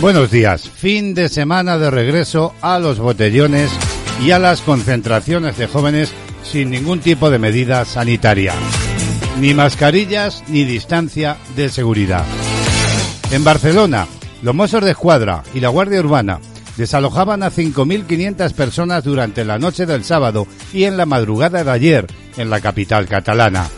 Buenos días. Fin de semana de regreso a los botellones y a las concentraciones de jóvenes sin ningún tipo de medida sanitaria. Ni mascarillas ni distancia de seguridad. En Barcelona, los Mossos de Escuadra y la Guardia Urbana desalojaban a 5.500 personas durante la noche del sábado y en la madrugada de ayer en la capital catalana.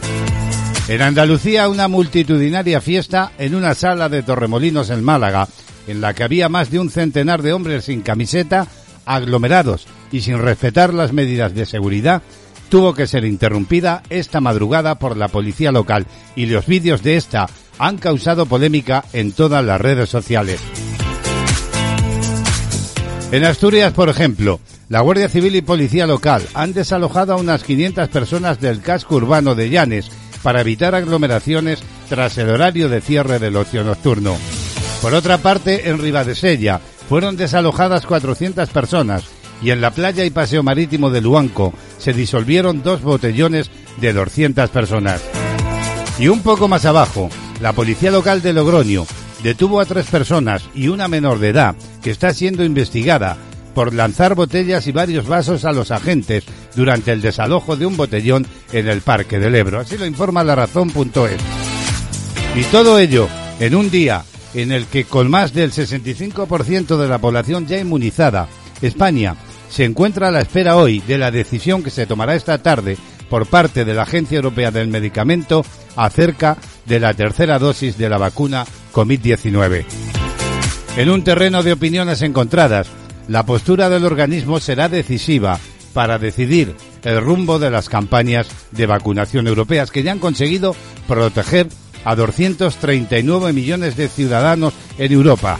En Andalucía, una multitudinaria fiesta en una sala de Torremolinos en Málaga en la que había más de un centenar de hombres sin camiseta, aglomerados y sin respetar las medidas de seguridad, tuvo que ser interrumpida esta madrugada por la policía local y los vídeos de esta han causado polémica en todas las redes sociales. En Asturias, por ejemplo, la Guardia Civil y Policía Local han desalojado a unas 500 personas del casco urbano de Llanes para evitar aglomeraciones tras el horario de cierre del ocio nocturno. Por otra parte, en Ribadesella fueron desalojadas 400 personas y en la playa y paseo marítimo de Luanco se disolvieron dos botellones de 200 personas. Y un poco más abajo, la policía local de Logroño detuvo a tres personas y una menor de edad que está siendo investigada por lanzar botellas y varios vasos a los agentes durante el desalojo de un botellón en el Parque del Ebro. Así lo informa la razón.es. Y todo ello en un día en el que con más del 65% de la población ya inmunizada, España se encuentra a la espera hoy de la decisión que se tomará esta tarde por parte de la Agencia Europea del Medicamento acerca de la tercera dosis de la vacuna COVID-19. En un terreno de opiniones encontradas, la postura del organismo será decisiva para decidir el rumbo de las campañas de vacunación europeas que ya han conseguido proteger a 239 millones de ciudadanos en Europa.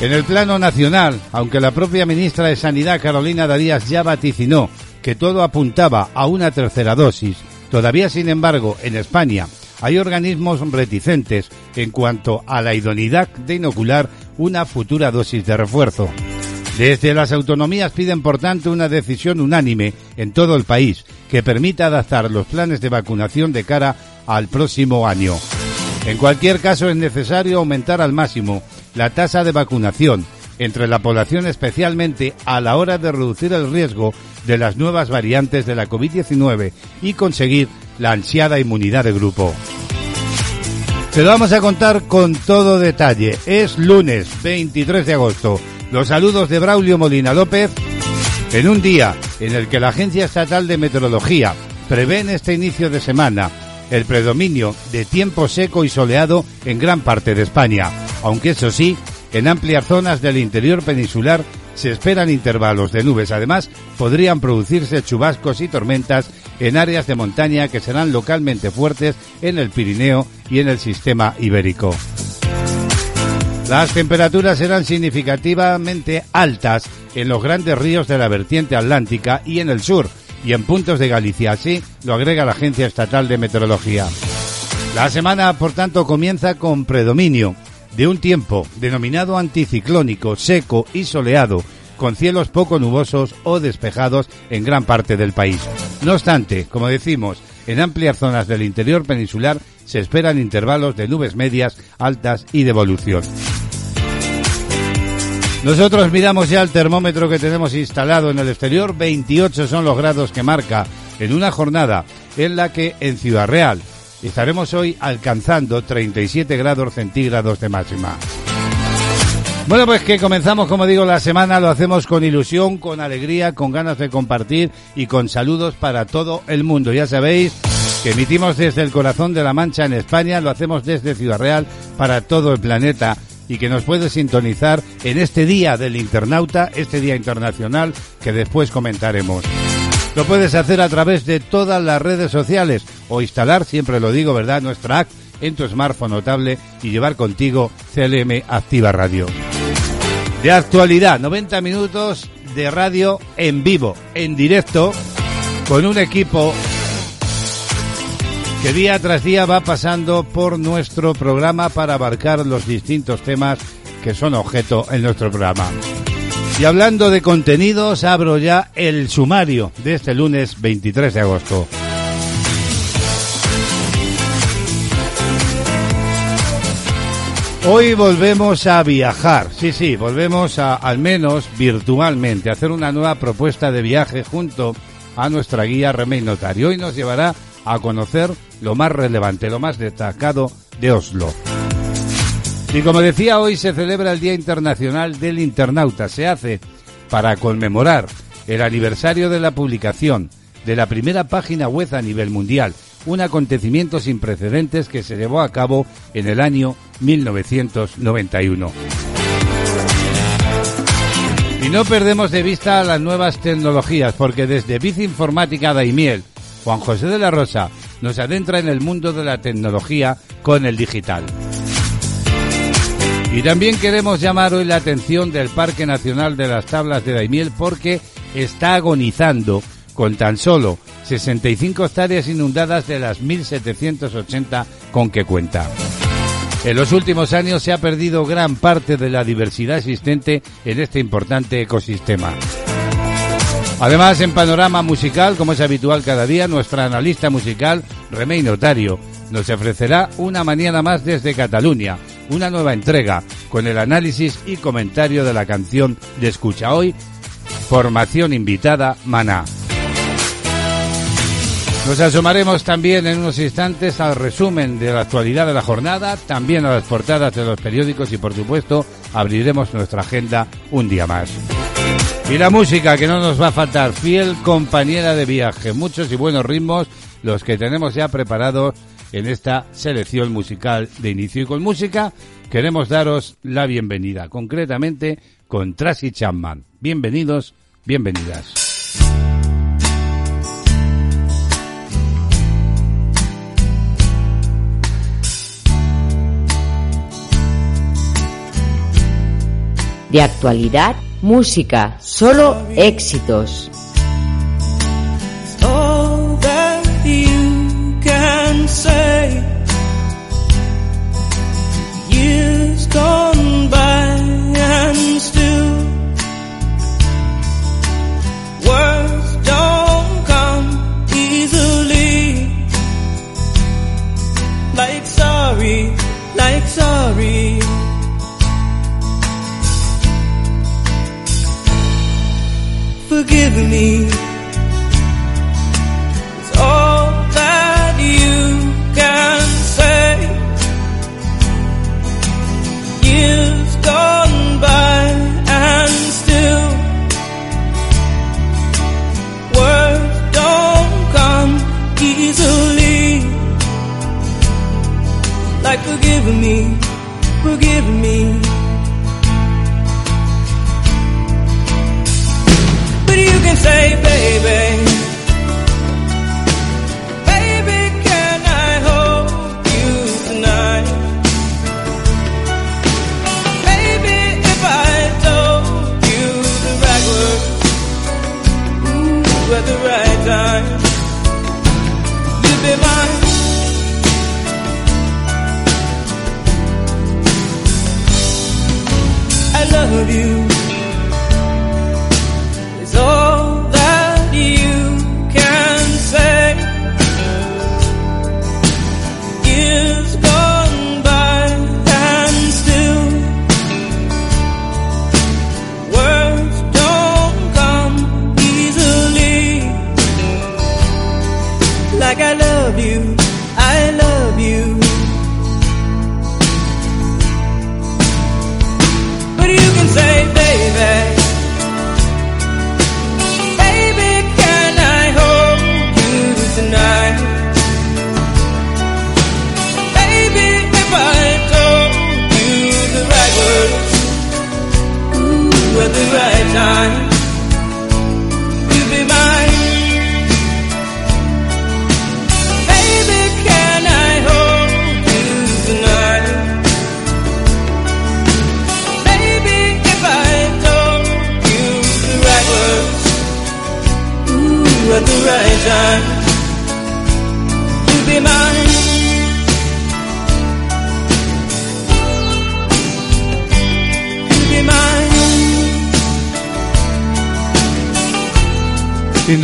En el plano nacional, aunque la propia ministra de Sanidad Carolina Darías ya vaticinó que todo apuntaba a una tercera dosis, todavía sin embargo en España hay organismos reticentes en cuanto a la idoneidad de inocular una futura dosis de refuerzo. Desde las autonomías piden, por tanto, una decisión unánime en todo el país que permita adaptar los planes de vacunación de cara al próximo año. En cualquier caso, es necesario aumentar al máximo la tasa de vacunación entre la población, especialmente a la hora de reducir el riesgo de las nuevas variantes de la COVID-19 y conseguir la ansiada inmunidad de grupo. Te lo vamos a contar con todo detalle. Es lunes 23 de agosto. Los saludos de Braulio Molina López en un día en el que la Agencia Estatal de Meteorología prevé en este inicio de semana el predominio de tiempo seco y soleado en gran parte de España, aunque eso sí, en amplias zonas del interior peninsular se esperan intervalos de nubes. Además, podrían producirse chubascos y tormentas en áreas de montaña que serán localmente fuertes en el Pirineo y en el sistema ibérico. Las temperaturas serán significativamente altas en los grandes ríos de la vertiente atlántica y en el sur, y en puntos de Galicia. Así lo agrega la Agencia Estatal de Meteorología. La semana, por tanto, comienza con predominio de un tiempo denominado anticiclónico, seco y soleado, con cielos poco nubosos o despejados en gran parte del país. No obstante, como decimos, en amplias zonas del interior peninsular se esperan intervalos de nubes medias, altas y de evolución. Nosotros miramos ya el termómetro que tenemos instalado en el exterior. 28 son los grados que marca en una jornada en la que en Ciudad Real estaremos hoy alcanzando 37 grados centígrados de máxima. Bueno, pues que comenzamos, como digo, la semana, lo hacemos con ilusión, con alegría, con ganas de compartir y con saludos para todo el mundo. Ya sabéis que emitimos desde el corazón de la Mancha en España, lo hacemos desde Ciudad Real para todo el planeta y que nos puede sintonizar en este día del internauta, este día internacional que después comentaremos. Lo puedes hacer a través de todas las redes sociales o instalar, siempre lo digo, ¿verdad?, nuestra app en tu smartphone notable y llevar contigo CLM Activa Radio. De actualidad, 90 minutos de radio en vivo, en directo, con un equipo que día tras día va pasando por nuestro programa para abarcar los distintos temas que son objeto en nuestro programa. Y hablando de contenidos, abro ya el sumario de este lunes 23 de agosto. Hoy volvemos a viajar, sí, sí, volvemos a, al menos virtualmente, a hacer una nueva propuesta de viaje junto a nuestra guía Remey Notario. Hoy nos llevará a conocer lo más relevante, lo más destacado de Oslo. Y como decía, hoy se celebra el Día Internacional del Internauta. Se hace para conmemorar el aniversario de la publicación de la primera página web a nivel mundial, un acontecimiento sin precedentes que se llevó a cabo en el año 1991. Y no perdemos de vista las nuevas tecnologías, porque desde Bici Informática Daimiel, Juan José de la Rosa nos adentra en el mundo de la tecnología con el digital. Y también queremos llamar hoy la atención del Parque Nacional de las Tablas de Daimiel porque está agonizando con tan solo 65 hectáreas inundadas de las 1.780 con que cuenta. En los últimos años se ha perdido gran parte de la diversidad existente en este importante ecosistema. Además, en panorama musical, como es habitual cada día, nuestra analista musical, Remey Notario, nos ofrecerá una mañana más desde Cataluña, una nueva entrega con el análisis y comentario de la canción de escucha hoy, formación invitada Maná. Nos asomaremos también en unos instantes al resumen de la actualidad de la jornada, también a las portadas de los periódicos y por supuesto abriremos nuestra agenda un día más. Y la música que no nos va a faltar, fiel compañera de viaje, muchos y buenos ritmos los que tenemos ya preparados en esta selección musical de inicio. Y con música queremos daros la bienvenida, concretamente con Tracy Chapman. Bienvenidos, bienvenidas. de actualidad, música, solo éxitos.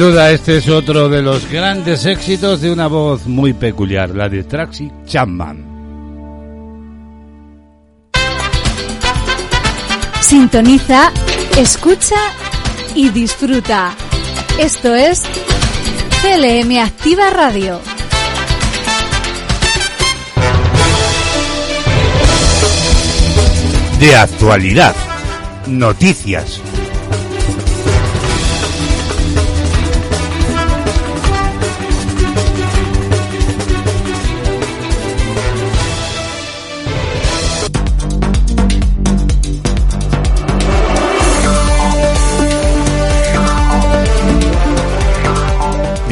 Duda, este es otro de los grandes éxitos de una voz muy peculiar, la de Traxi Chapman. Sintoniza, escucha y disfruta. Esto es CLM Activa Radio. De actualidad. Noticias.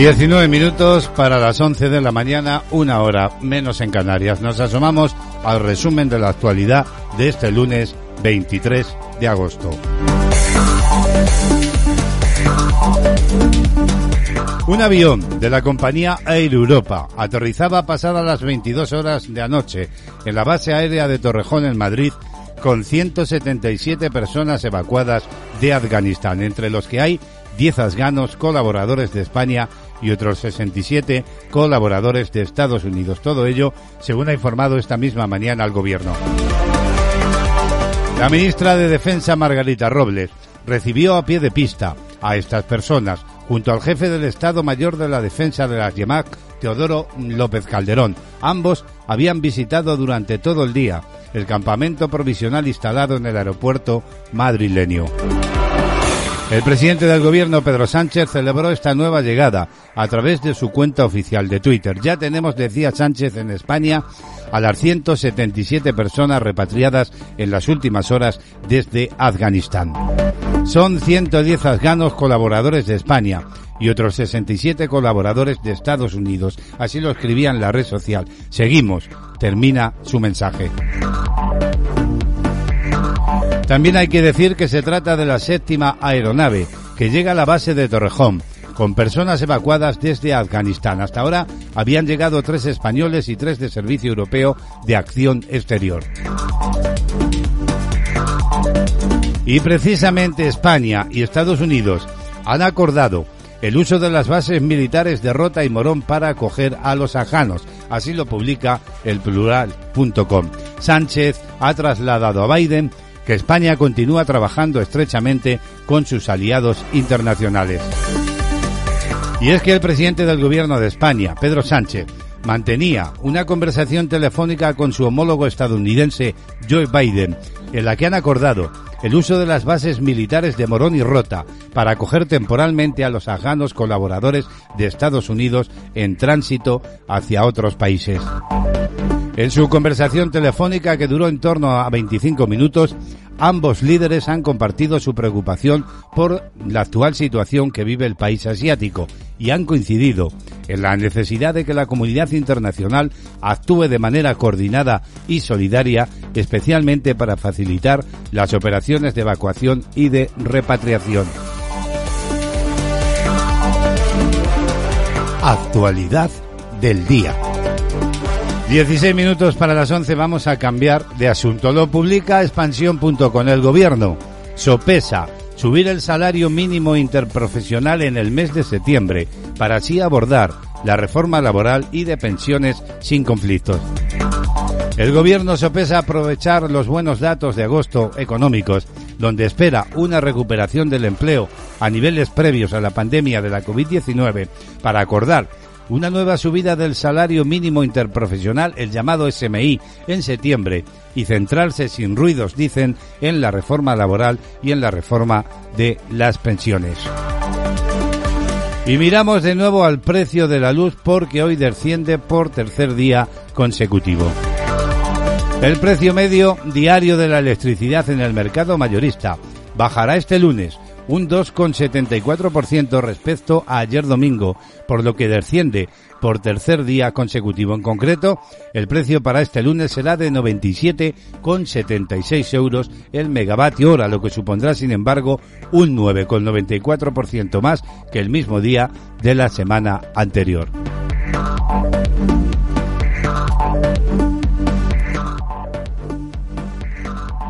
Diecinueve minutos para las once de la mañana, una hora menos en Canarias. Nos asomamos al resumen de la actualidad de este lunes 23 de agosto. Un avión de la compañía Air Europa aterrizaba pasadas las 22 horas de anoche en la base aérea de Torrejón en Madrid con 177 personas evacuadas de Afganistán, entre los que hay 10 afganos colaboradores de España y otros 67 colaboradores de Estados Unidos. Todo ello, según ha informado esta misma mañana al gobierno. La ministra de Defensa, Margarita Robles, recibió a pie de pista a estas personas junto al jefe del Estado Mayor de la Defensa de la YEMAC, Teodoro López Calderón. Ambos habían visitado durante todo el día el campamento provisional instalado en el aeropuerto madrileño. El presidente del gobierno, Pedro Sánchez, celebró esta nueva llegada a través de su cuenta oficial de Twitter. Ya tenemos, decía Sánchez, en España a las 177 personas repatriadas en las últimas horas desde Afganistán. Son 110 afganos colaboradores de España y otros 67 colaboradores de Estados Unidos. Así lo escribía en la red social. Seguimos. Termina su mensaje. También hay que decir que se trata de la séptima aeronave que llega a la base de Torrejón, con personas evacuadas desde Afganistán. Hasta ahora habían llegado tres españoles y tres de Servicio Europeo de Acción Exterior. Y precisamente España y Estados Unidos han acordado el uso de las bases militares de Rota y Morón para acoger a los ajanos. Así lo publica el plural.com. Sánchez ha trasladado a Biden que España continúa trabajando estrechamente con sus aliados internacionales. Y es que el presidente del gobierno de España, Pedro Sánchez, mantenía una conversación telefónica con su homólogo estadounidense Joe Biden, en la que han acordado el uso de las bases militares de Morón y Rota para acoger temporalmente a los afganos colaboradores de Estados Unidos en tránsito hacia otros países. En su conversación telefónica que duró en torno a 25 minutos, ambos líderes han compartido su preocupación por la actual situación que vive el país asiático y han coincidido en la necesidad de que la comunidad internacional actúe de manera coordinada y solidaria, especialmente para facilitar las operaciones de evacuación y de repatriación. Actualidad del día. 16 minutos para las 11 vamos a cambiar de asunto. Lo publica expansión.com. El gobierno sopesa subir el salario mínimo interprofesional en el mes de septiembre para así abordar la reforma laboral y de pensiones sin conflictos. El gobierno sopesa aprovechar los buenos datos de agosto económicos, donde espera una recuperación del empleo a niveles previos a la pandemia de la COVID-19, para acordar una nueva subida del salario mínimo interprofesional, el llamado SMI, en septiembre y centrarse sin ruidos, dicen, en la reforma laboral y en la reforma de las pensiones. Y miramos de nuevo al precio de la luz porque hoy desciende por tercer día consecutivo. El precio medio diario de la electricidad en el mercado mayorista bajará este lunes un 2,74% respecto a ayer domingo, por lo que desciende por tercer día consecutivo. En concreto, el precio para este lunes será de 97,76 euros el megavatio hora, lo que supondrá, sin embargo, un 9,94% más que el mismo día de la semana anterior.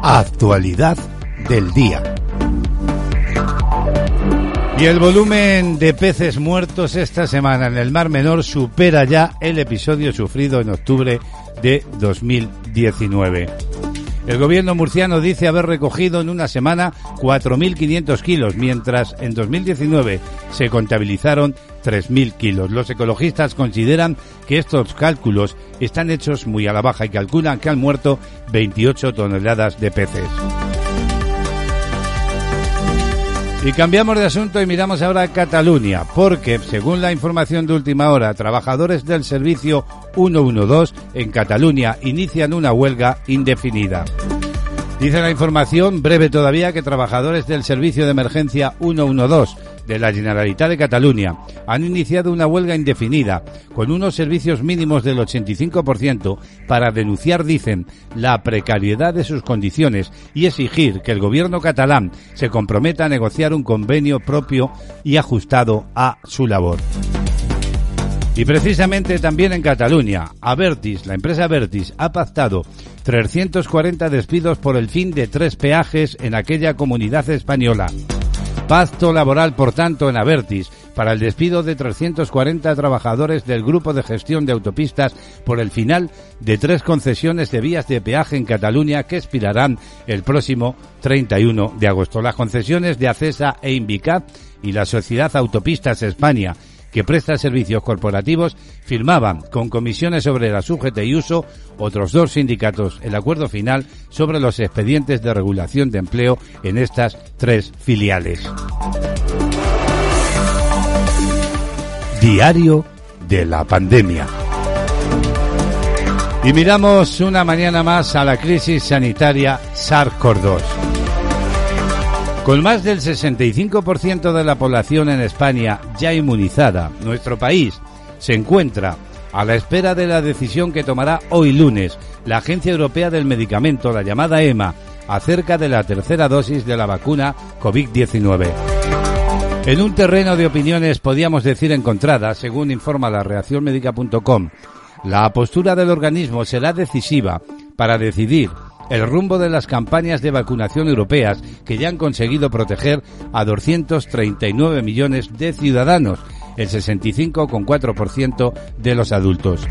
Actualidad del día. Y el volumen de peces muertos esta semana en el Mar Menor supera ya el episodio sufrido en octubre de 2019. El gobierno murciano dice haber recogido en una semana 4.500 kilos, mientras en 2019 se contabilizaron 3.000 kilos. Los ecologistas consideran que estos cálculos están hechos muy a la baja y calculan que han muerto 28 toneladas de peces. Y cambiamos de asunto y miramos ahora a Cataluña, porque, según la información de última hora, trabajadores del servicio 112 en Cataluña inician una huelga indefinida. Dice la información, breve todavía, que trabajadores del servicio de emergencia 112 de la Generalitat de Cataluña han iniciado una huelga indefinida con unos servicios mínimos del 85% para denunciar, dicen, la precariedad de sus condiciones y exigir que el gobierno catalán se comprometa a negociar un convenio propio y ajustado a su labor. Y precisamente también en Cataluña, Avertis, la empresa Avertis, ha pactado 340 despidos por el fin de tres peajes en aquella comunidad española. Pacto laboral, por tanto, en Avertis para el despido de 340 trabajadores del Grupo de Gestión de Autopistas por el final de tres concesiones de vías de peaje en Cataluña que expirarán el próximo 31 de agosto. Las concesiones de ACESA e Invicat y la Sociedad Autopistas España que presta servicios corporativos firmaban con comisiones sobre la sujeta y uso otros dos sindicatos el acuerdo final sobre los expedientes de regulación de empleo en estas tres filiales. Diario de la pandemia. Y miramos una mañana más a la crisis sanitaria SARS-CoV-2. Con más del 65% de la población en España ya inmunizada, nuestro país se encuentra a la espera de la decisión que tomará hoy lunes la Agencia Europea del Medicamento, la llamada EMA, acerca de la tercera dosis de la vacuna COVID-19. En un terreno de opiniones podíamos decir encontradas, según informa la reaccionmedica.com, la postura del organismo será decisiva para decidir el rumbo de las campañas de vacunación europeas que ya han conseguido proteger a 239 millones de ciudadanos, el 65,4% de los adultos.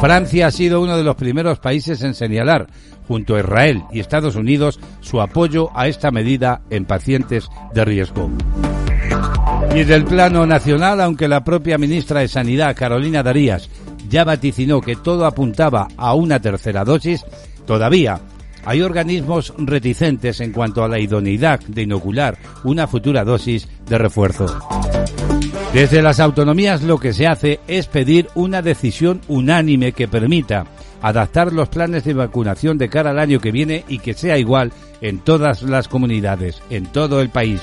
Francia ha sido uno de los primeros países en señalar, junto a Israel y Estados Unidos, su apoyo a esta medida en pacientes de riesgo. Y del plano nacional, aunque la propia ministra de Sanidad, Carolina Darías, ya vaticinó que todo apuntaba a una tercera dosis, todavía hay organismos reticentes en cuanto a la idoneidad de inocular una futura dosis de refuerzo. Desde las autonomías lo que se hace es pedir una decisión unánime que permita adaptar los planes de vacunación de cara al año que viene y que sea igual en todas las comunidades, en todo el país.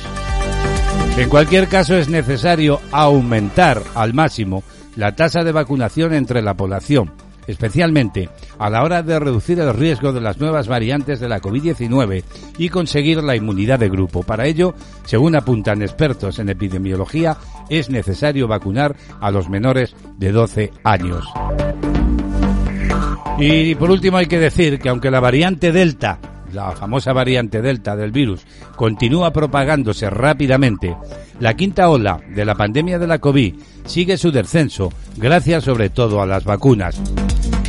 En cualquier caso es necesario aumentar al máximo la tasa de vacunación entre la población especialmente a la hora de reducir el riesgo de las nuevas variantes de la COVID-19 y conseguir la inmunidad de grupo. Para ello, según apuntan expertos en epidemiología, es necesario vacunar a los menores de 12 años. Y por último hay que decir que aunque la variante Delta la famosa variante Delta del virus, continúa propagándose rápidamente, la quinta ola de la pandemia de la COVID sigue su descenso, gracias sobre todo a las vacunas.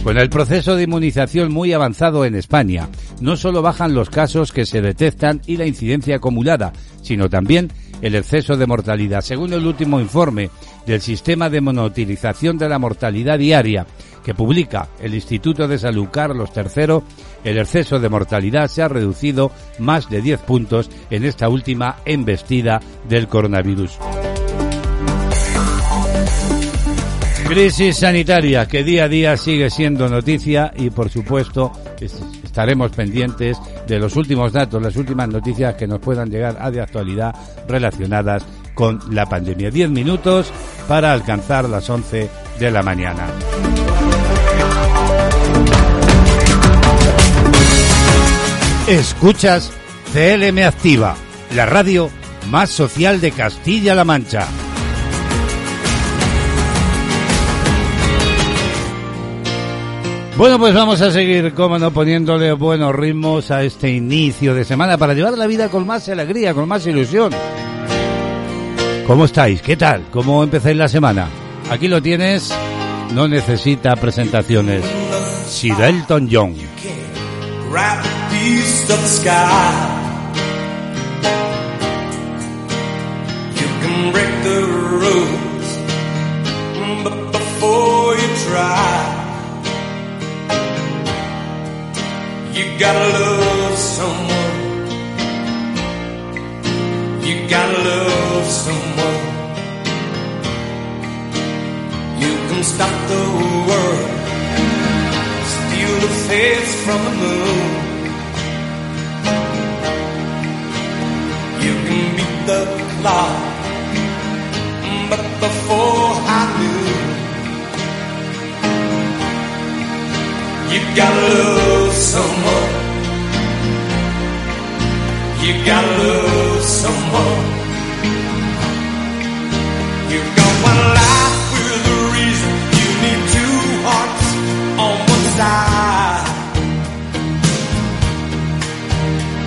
Con el proceso de inmunización muy avanzado en España, no solo bajan los casos que se detectan y la incidencia acumulada, sino también el exceso de mortalidad. Según el último informe del sistema de monoutilización de la mortalidad diaria que publica el Instituto de Salud Carlos III, el exceso de mortalidad se ha reducido más de 10 puntos en esta última embestida del coronavirus. Crisis sanitaria que día a día sigue siendo noticia y por supuesto estaremos pendientes de los últimos datos, las últimas noticias que nos puedan llegar a de actualidad relacionadas con la pandemia. Diez minutos para alcanzar las once de la mañana. Escuchas CLM Activa, la radio más social de Castilla-La Mancha. Bueno, pues vamos a seguir, como no, poniéndole buenos ritmos a este inicio de semana para llevar la vida con más alegría, con más ilusión. ¿Cómo estáis? ¿Qué tal? ¿Cómo empezáis la semana? Aquí lo tienes, no necesita presentaciones. Sir Elton John. Break the rules, but before you try, gotta love someone. You gotta love someone. You can stop the world, steal the face from the moon. You can beat the clock, but before I knew, you gotta love someone. You gotta love someone. You got one life with a reason. You need two hearts on one side.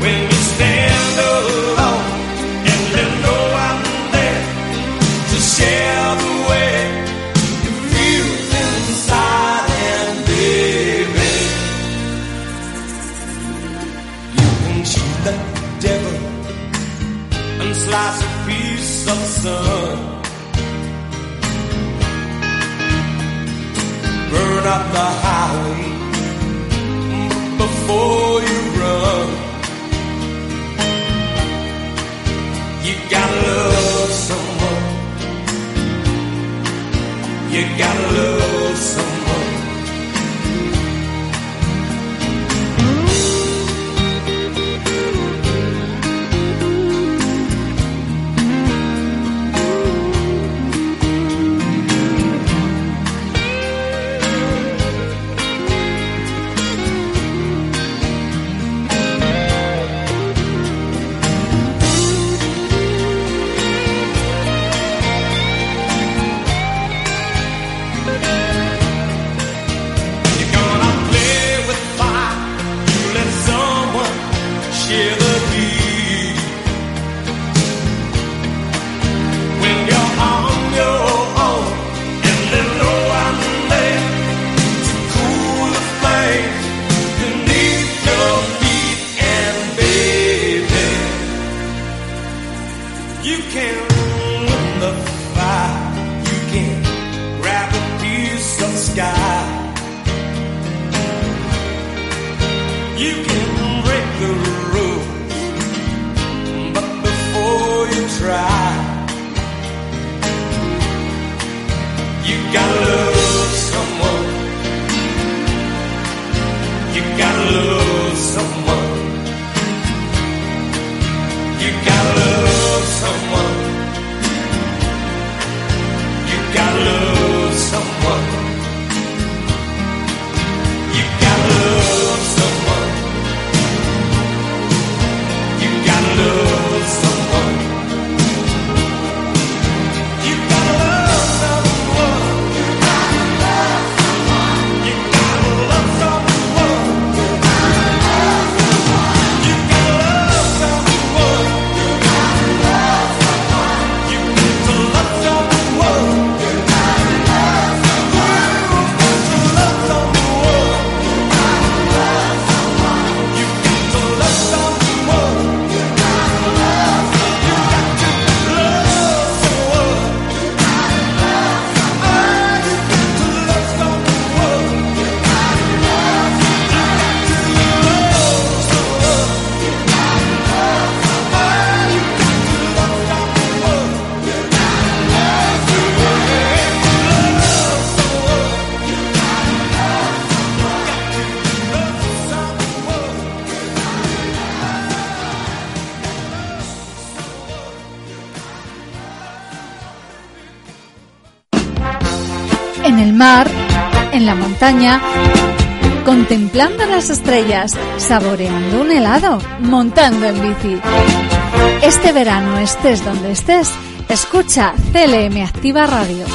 When you stand alone and there's no one there to share slice a piece of sun. Burn up the highway before en la montaña, contemplando las estrellas, saboreando un helado, montando en bici. Este verano, estés donde estés, escucha CLM Activa Radio.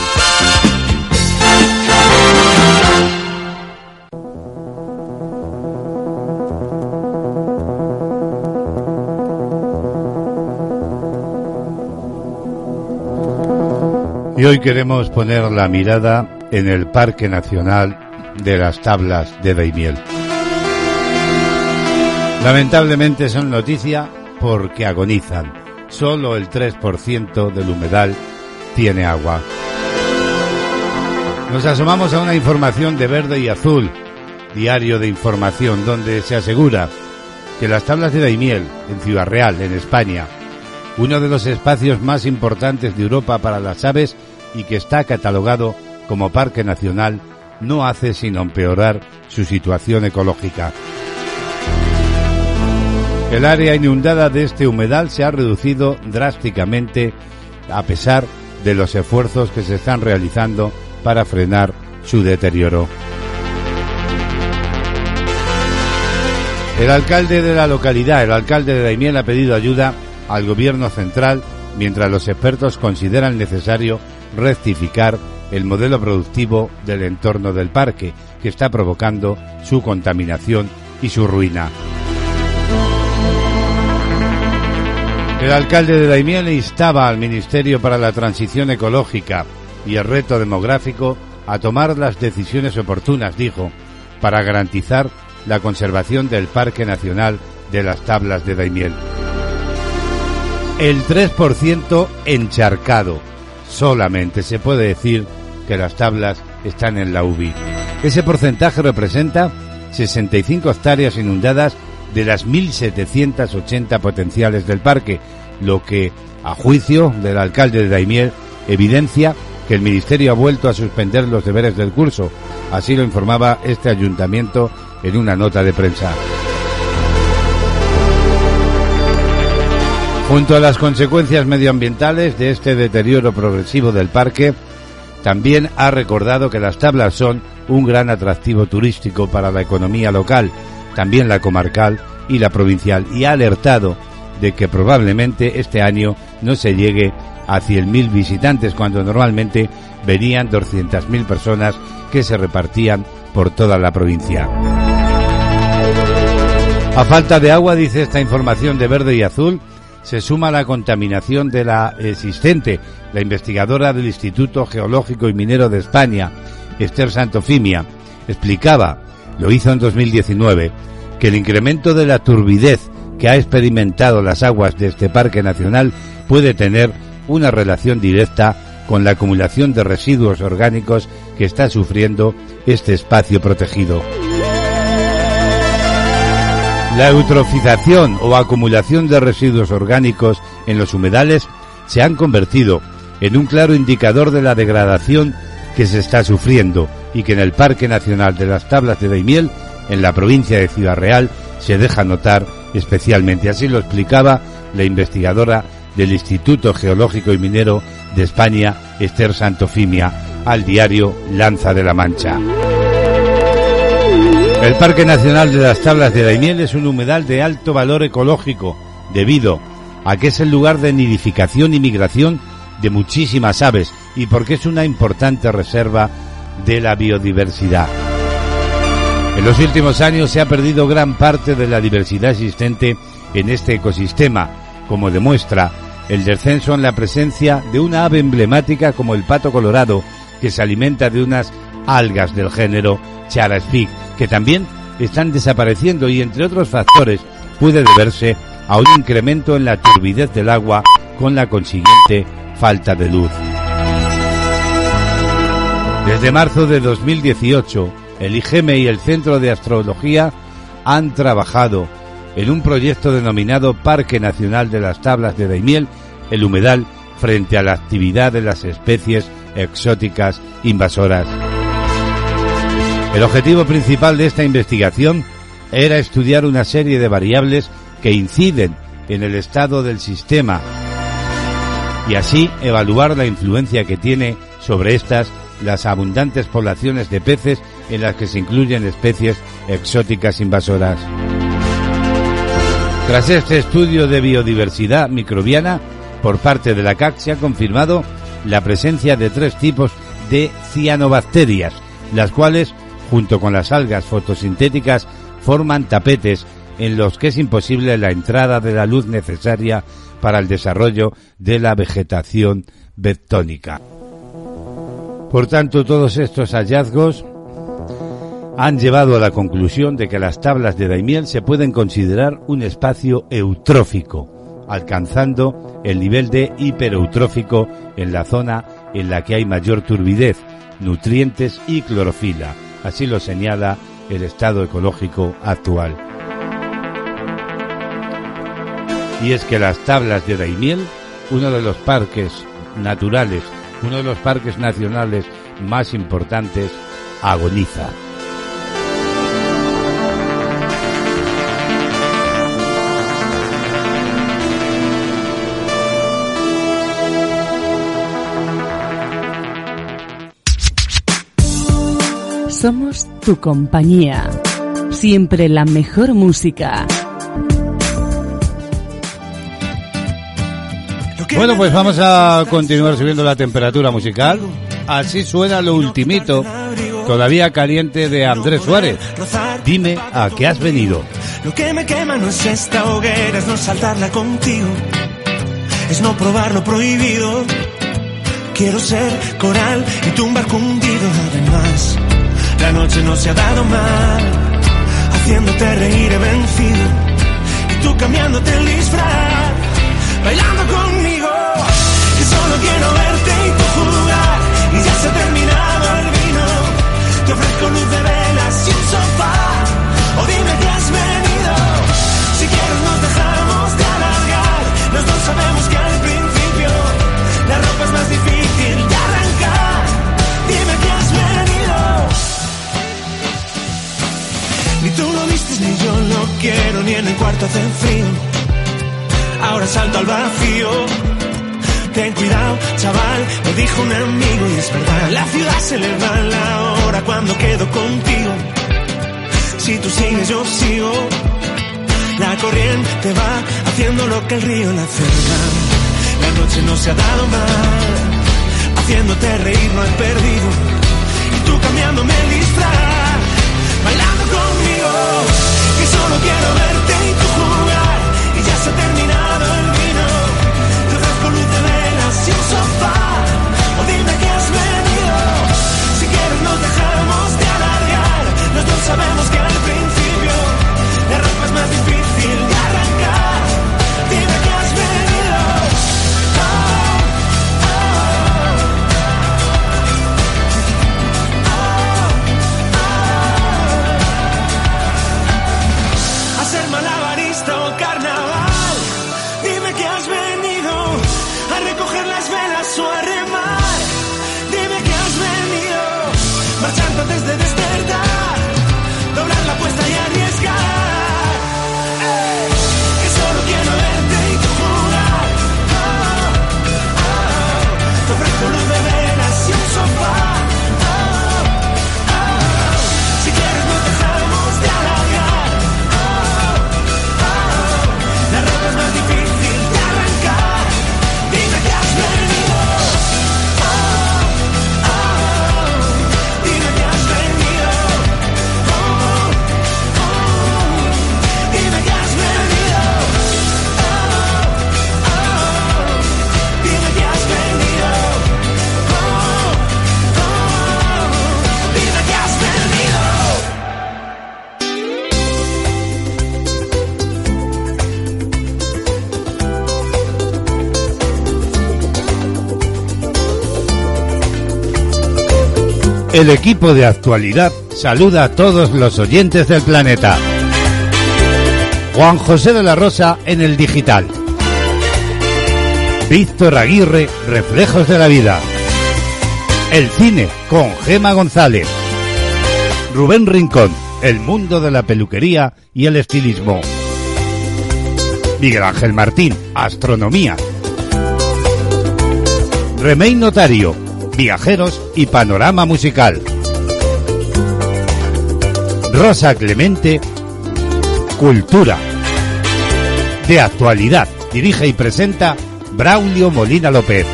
Y hoy queremos poner la mirada en el Parque Nacional de las Tablas de Daimiel. Lamentablemente son noticia porque agonizan. Solo el 3% del humedal tiene agua. Nos asomamos a una información de verde y azul, diario de información, donde se asegura que las tablas de Daimiel, en Ciudad Real, en España, uno de los espacios más importantes de Europa para las aves y que está catalogado como parque nacional, no hace sino empeorar su situación ecológica. El área inundada de este humedal se ha reducido drásticamente a pesar de los esfuerzos que se están realizando para frenar su deterioro. El alcalde de la localidad, el alcalde de Daimiel, ha pedido ayuda al gobierno central mientras los expertos consideran necesario rectificar el modelo productivo del entorno del parque, que está provocando su contaminación y su ruina. El alcalde de Daimiel instaba al Ministerio para la Transición Ecológica y el Reto Demográfico a tomar las decisiones oportunas, dijo, para garantizar la conservación del Parque Nacional de las Tablas de Daimiel. El 3% encharcado. Solamente se puede decir que las tablas están en la UBI. Ese porcentaje representa 65 hectáreas inundadas de las 1.780 potenciales del parque, lo que, a juicio del alcalde de Daimiel, evidencia que el Ministerio ha vuelto a suspender los deberes del curso. Así lo informaba este ayuntamiento en una nota de prensa. Junto a las consecuencias medioambientales de este deterioro progresivo del parque, también ha recordado que las tablas son un gran atractivo turístico para la economía local, también la comarcal y la provincial, y ha alertado de que probablemente este año no se llegue a 100.000 visitantes cuando normalmente venían 200.000 personas que se repartían por toda la provincia. A falta de agua, dice esta información de verde y azul, se suma la contaminación de la existente. La investigadora del Instituto Geológico y Minero de España, Esther Santofimia, explicaba, lo hizo en 2019, que el incremento de la turbidez que ha experimentado las aguas de este parque nacional puede tener una relación directa con la acumulación de residuos orgánicos que está sufriendo este espacio protegido. La eutrofización o acumulación de residuos orgánicos en los humedales se han convertido en un claro indicador de la degradación que se está sufriendo y que en el Parque Nacional de las Tablas de Daimiel, en la provincia de Ciudad Real, se deja notar especialmente. Así lo explicaba la investigadora del Instituto Geológico y Minero de España, Esther Santofimia, al diario Lanza de la Mancha. El Parque Nacional de las Tablas de Daimiel es un humedal de alto valor ecológico, debido a que es el lugar de nidificación y migración de muchísimas aves y porque es una importante reserva de la biodiversidad. En los últimos años se ha perdido gran parte de la diversidad existente en este ecosistema, como demuestra el descenso en la presencia de una ave emblemática como el pato colorado, que se alimenta de unas algas del género Charaspig, que también están desapareciendo y entre otros factores puede deberse a un incremento en la turbidez del agua con la consiguiente falta de luz. Desde marzo de 2018, el IGEME y el Centro de Astrología han trabajado en un proyecto denominado Parque Nacional de las Tablas de Daimiel, el humedal, frente a la actividad de las especies exóticas invasoras. El objetivo principal de esta investigación era estudiar una serie de variables que inciden en el estado del sistema y así evaluar la influencia que tiene sobre estas las abundantes poblaciones de peces en las que se incluyen especies exóticas invasoras. Tras este estudio de biodiversidad microbiana por parte de la CAC se ha confirmado la presencia de tres tipos de cianobacterias, las cuales, junto con las algas fotosintéticas, forman tapetes en los que es imposible la entrada de la luz necesaria para el desarrollo de la vegetación bentónica. Por tanto, todos estos hallazgos han llevado a la conclusión de que las tablas de Daimiel se pueden considerar un espacio eutrófico, alcanzando el nivel de hipereutrófico en la zona en la que hay mayor turbidez, nutrientes y clorofila. Así lo señala el estado ecológico actual. Y es que las tablas de Daimiel, uno de los parques naturales, uno de los parques nacionales más importantes, agoniza. Tu compañía. Siempre la mejor música. Bueno, pues vamos a continuar subiendo la temperatura musical. Así suena lo ultimito, todavía caliente de Andrés Suárez. Dime a qué has venido. Lo que me quema no es esta hoguera, es no saltarla contigo. Es no probar lo prohibido. Quiero ser coral y tu barco hundido. Además, la noche no se ha dado mal. Haciéndote reír he vencido. Y tú cambiándote el disfraz. Bailando conmigo. Que solo quiero verte y tú jugar. Y ya se ha terminado el vino. Te ofrezco luz de velas y un sofá. O dime que has venido. Si quieres nos dejamos de alargar. Los dos sabemos que Ni tú lo vistes ni yo lo quiero, ni en el cuarto hace frío. Ahora salto al vacío. Ten cuidado, chaval, lo dijo un amigo y es verdad. La ciudad se le va la hora cuando quedo contigo. Si tú sigues, yo sigo. La corriente va haciendo lo que el río la cerca. La noche no se ha dado mal. Haciéndote reír no he perdido. Y tú cambiándome el. Que solo quiero verte y tú jugar. Y ya se ha terminado el vino. Te ofrezco luz de velas y un sofá. O dime que has venido. Si quieres nos dejamos de alargar. Los dos sabemos que al principio la ropa es más difícil malabarista o carnaval. Dime que has venido a recoger las velas o a remar. Dime que has venido marchando antes de El equipo de actualidad saluda a todos los oyentes del planeta. Juan José de la Rosa en el digital. Víctor Aguirre, Reflejos de la Vida. El cine con Gema González. Rubén Rincón, El mundo de la peluquería y el estilismo. Miguel Ángel Martín, Astronomía. Remey Notario, Viajeros y Panorama Musical. Rosa Clemente, Cultura. De actualidad, dirige y presenta Braulio Molina López.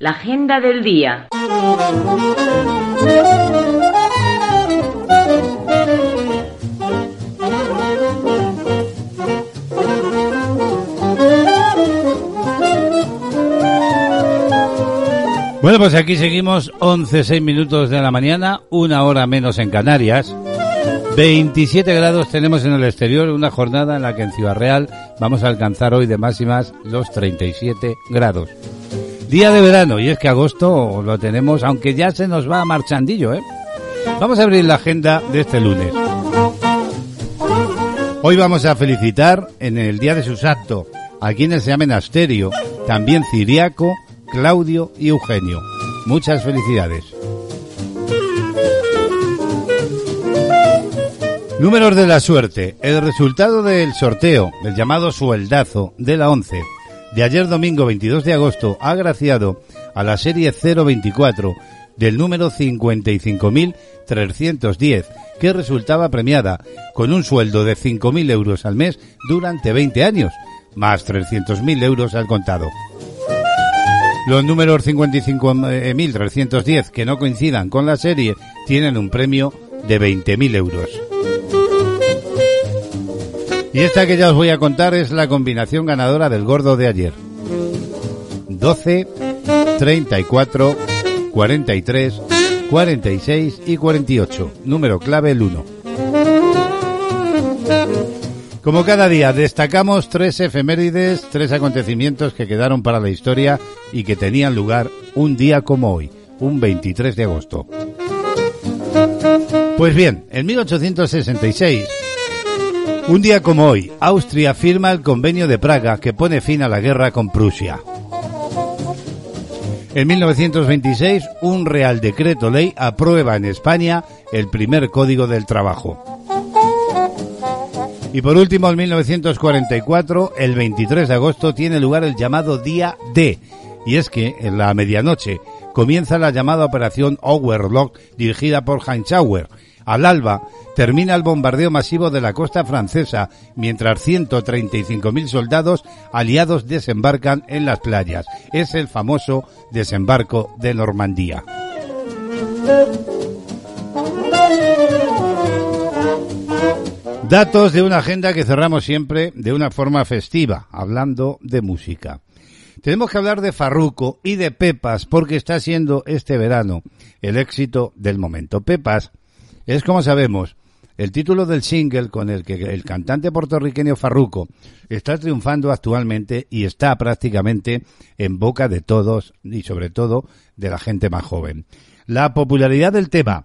La agenda del día. Bueno, pues aquí seguimos 11, 6 minutos de la mañana, una hora menos en Canarias. 27 grados tenemos en el exterior, una jornada en la que en Ciudad Real vamos a alcanzar hoy de máximas los 37 grados. Día de verano, y es que agosto lo tenemos, aunque ya se nos va marchandillo, ¿eh? Vamos a abrir la agenda de este lunes. Hoy vamos a felicitar en el día de sus actos a quienes se llamen Asterio, también Ciriaco, Claudio y Eugenio. Muchas felicidades. Números de la suerte. El resultado del sorteo, el llamado sueldazo de la 11, de ayer domingo 22 de agosto, ha agraciado a la serie 024 del número 55.310, que resultaba premiada con un sueldo de 5.000 euros al mes durante 20 años, más 300.000 euros al contado. Los números 55.310 que no coincidan con la serie tienen un premio de 20.000 euros. Y esta que ya os voy a contar es la combinación ganadora del gordo de ayer. 12, 34, 43, 46 y 48. Número clave el 1. Como cada día, destacamos tres efemérides, tres acontecimientos que quedaron para la historia y que tenían lugar un día como hoy, un 23 de agosto. Pues bien, en 1866, un día como hoy, Austria firma el Convenio de Praga que pone fin a la guerra con Prusia. En 1926, un Real Decreto Ley aprueba en España el primer Código del Trabajo. Y por último, en 1944, el 23 de agosto, tiene lugar el llamado Día D. Y es que en la medianoche comienza la llamada Operación Overlock dirigida por Heinz Schauer. Al alba termina el bombardeo masivo de la costa francesa, mientras 135.000 soldados aliados desembarcan en las playas. Es el famoso desembarco de Normandía. Datos de una agenda que cerramos siempre de una forma festiva, hablando de música. Tenemos que hablar de Farruco y de Pepas porque está siendo este verano el éxito del momento. Pepas es, como sabemos, el título del single con el que el cantante puertorriqueño Farruco está triunfando actualmente y está prácticamente en boca de todos y sobre todo de la gente más joven. La popularidad del tema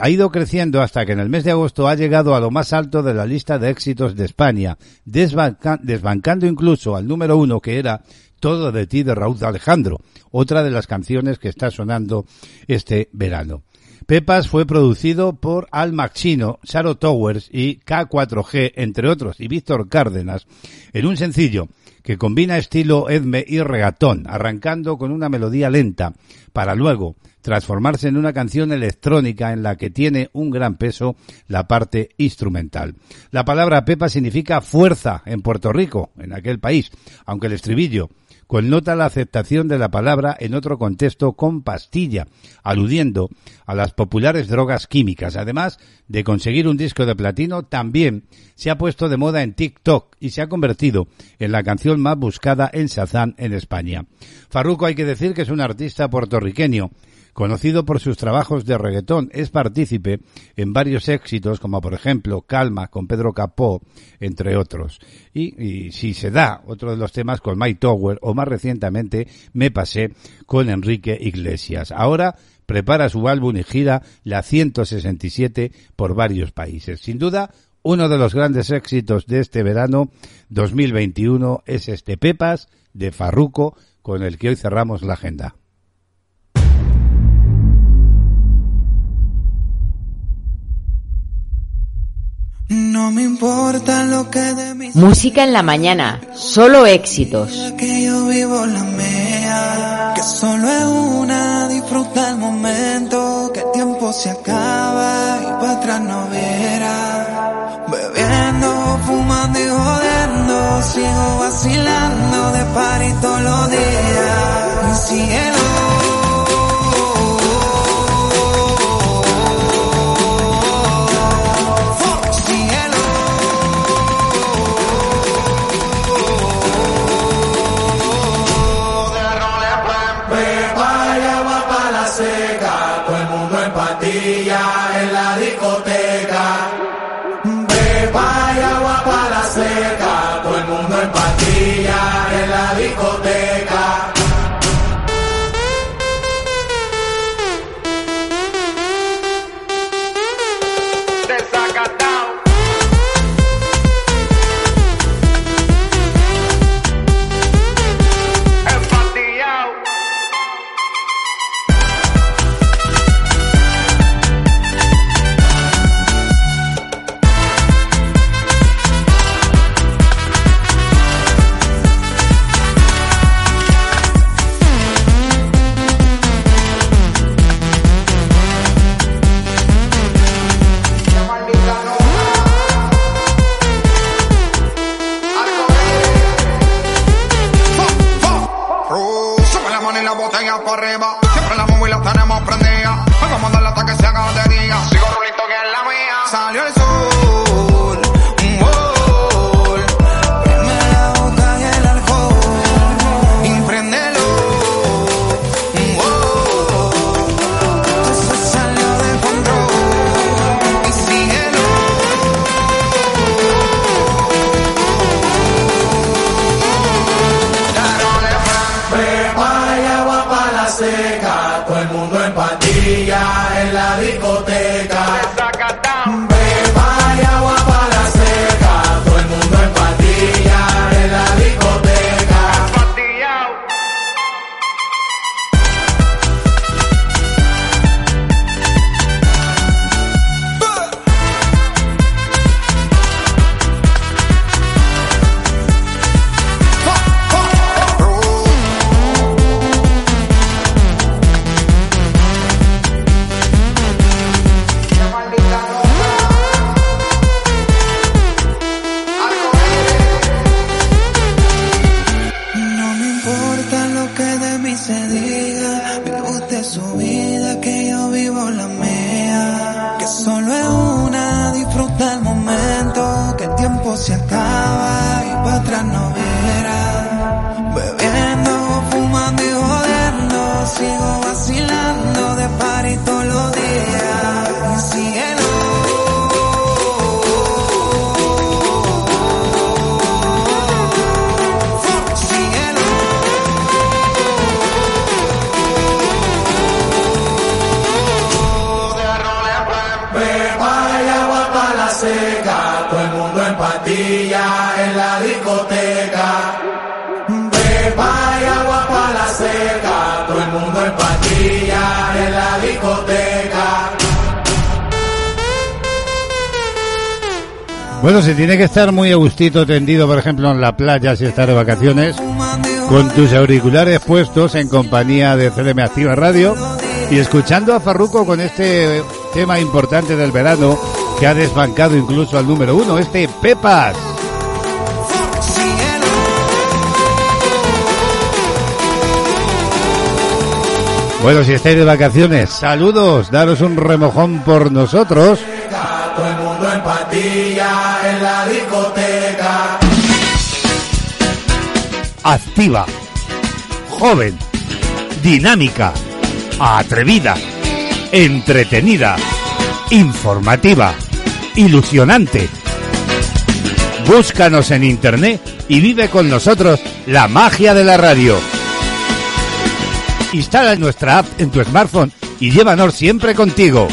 ha ido creciendo hasta que en el mes de agosto ha llegado a lo más alto de la lista de éxitos de España, desbanca- desbancando incluso al número uno que era Todo de ti de Raúl Alejandro, otra de las canciones que está sonando este verano. Pepas fue producido por Al Machino, Saro Towers y K4G, entre otros, y Víctor Cárdenas, en un sencillo que combina estilo Edme y regatón, arrancando con una melodía lenta, para luego transformarse en una canción electrónica en la que tiene un gran peso la parte instrumental. La palabra Pepa significa fuerza en Puerto Rico, en aquel país, aunque el estribillo connota la aceptación de la palabra en otro contexto con pastilla, aludiendo a las populares drogas químicas. Además de conseguir un disco de platino, también se ha puesto de moda en TikTok y se ha convertido en la canción más buscada en Shazam en España. Farruko hay que decir que es un artista puertorriqueño conocido por sus trabajos de reggaetón, es partícipe en varios éxitos, como por ejemplo Calma con Pedro Capó, entre otros. Y, si se da otro de los temas con Mike Tower, o más recientemente Me Pasé con Enrique Iglesias. Ahora prepara su álbum y gira la 167 por varios países. Sin duda, uno de los grandes éxitos de este verano 2021 es este Pepas de Farruco, con el que hoy cerramos la agenda. No me importa lo que de mí Música en la mañana, solo éxitos. que yo vivo la mía, que solo es una, disfruta el momento, que el tiempo se acaba y para atrás no viera. Bebiendo, fumando y jodiendo, sigo vacilando de party todos los días. Mi. Cielo. Que estar muy a gustito tendido, por ejemplo, en la playa si estás de vacaciones, con tus auriculares puestos en compañía de CLM Activa Radio y escuchando a Farruco con este tema importante del verano que ha desbancado incluso al número uno, este Pepas. Bueno, si estáis de vacaciones, saludos, daros un remojón por nosotros. Patilla en la discoteca. activa, joven, dinámica, atrevida, entretenida, informativa, ilusionante. Búscanos en internet y vive con nosotros la magia de la radio. Instala nuestra app en tu smartphone y llévanos siempre contigo.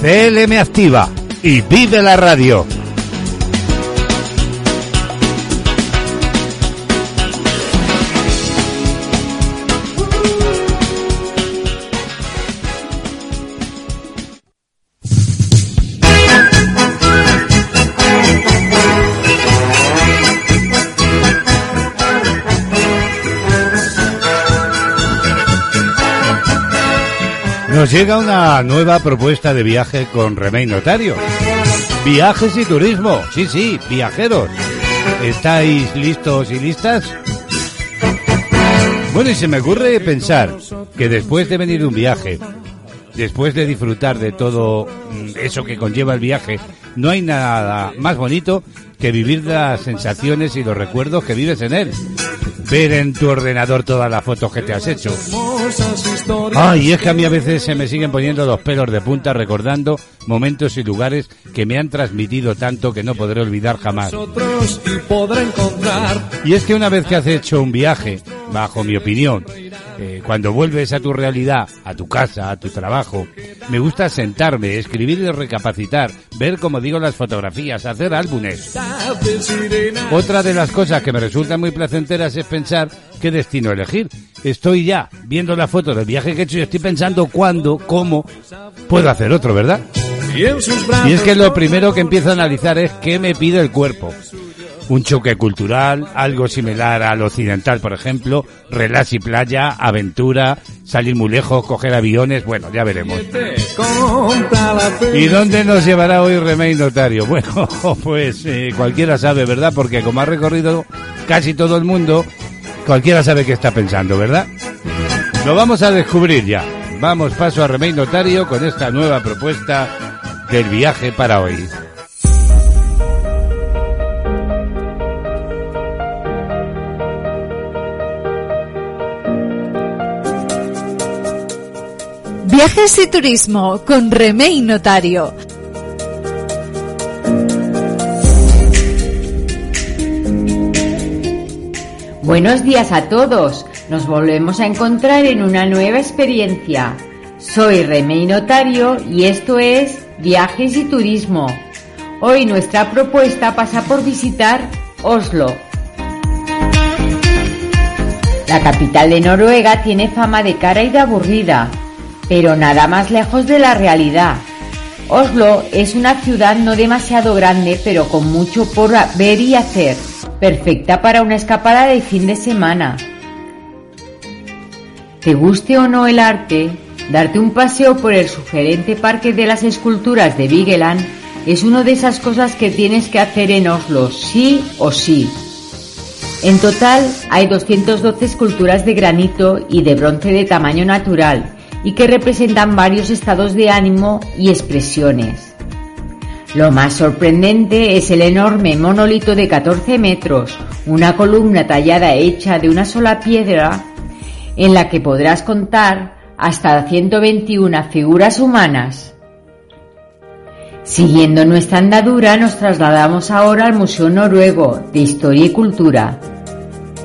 CLM Activa y vive la radio. Nos llega una nueva propuesta de viaje con Remey Notario. Viajes y turismo. Sí, sí, viajeros. ¿Estáis listos y listas? Bueno, y se me ocurre pensar que después de venir un viaje, después de disfrutar de todo mm, eso que conlleva el viaje, no hay nada más bonito que vivir las sensaciones y los recuerdos que vives en él. Ver en tu ordenador todas las fotos que te has hecho. Ay, es que a mí a veces se me siguen poniendo los pelos de punta recordando momentos y lugares que me han transmitido tanto que no podré olvidar jamás. Y es que una vez que has hecho un viaje, bajo mi opinión, eh, cuando vuelves a tu realidad, a tu casa, a tu trabajo, me gusta sentarme, escribir y recapacitar, ver como digo las fotografías, hacer álbumes. Otra de las cosas que me resultan muy placenteras es pensar qué destino elegir. Estoy ya viendo la foto del viaje que he hecho y estoy pensando cuándo, cómo puedo hacer otro, ¿verdad? Y es que lo primero que empiezo a analizar es qué me pide el cuerpo. Un choque cultural, algo similar al occidental, por ejemplo, relax y playa, aventura, salir muy lejos, coger aviones, bueno, ya veremos. ¿Y dónde nos llevará hoy Remey Notario? Bueno, pues eh, cualquiera sabe, ¿verdad? Porque como ha recorrido casi todo el mundo, cualquiera sabe qué está pensando, ¿verdad? Lo vamos a descubrir ya. Vamos paso a Remey Notario con esta nueva propuesta del viaje para hoy. Viajes y turismo con Remey Notario. Buenos días a todos. Nos volvemos a encontrar en una nueva experiencia. Soy Remey Notario y esto es Viajes y Turismo. Hoy nuestra propuesta pasa por visitar Oslo. La capital de Noruega tiene fama de cara y de aburrida, pero nada más lejos de la realidad. Oslo es una ciudad no demasiado grande, pero con mucho por ver y hacer, perfecta para una escapada de fin de semana. Te guste o no el arte, darte un paseo por el sugerente Parque de las Esculturas de Vigeland es una de esas cosas que tienes que hacer en Oslo, sí o sí. En total hay 212 esculturas de granito y de bronce de tamaño natural y que representan varios estados de ánimo y expresiones. Lo más sorprendente es el enorme monolito de 14 metros, una columna tallada hecha de una sola piedra en la que podrás contar hasta 121 figuras humanas. Siguiendo nuestra andadura nos trasladamos ahora al Museo Noruego de Historia y Cultura.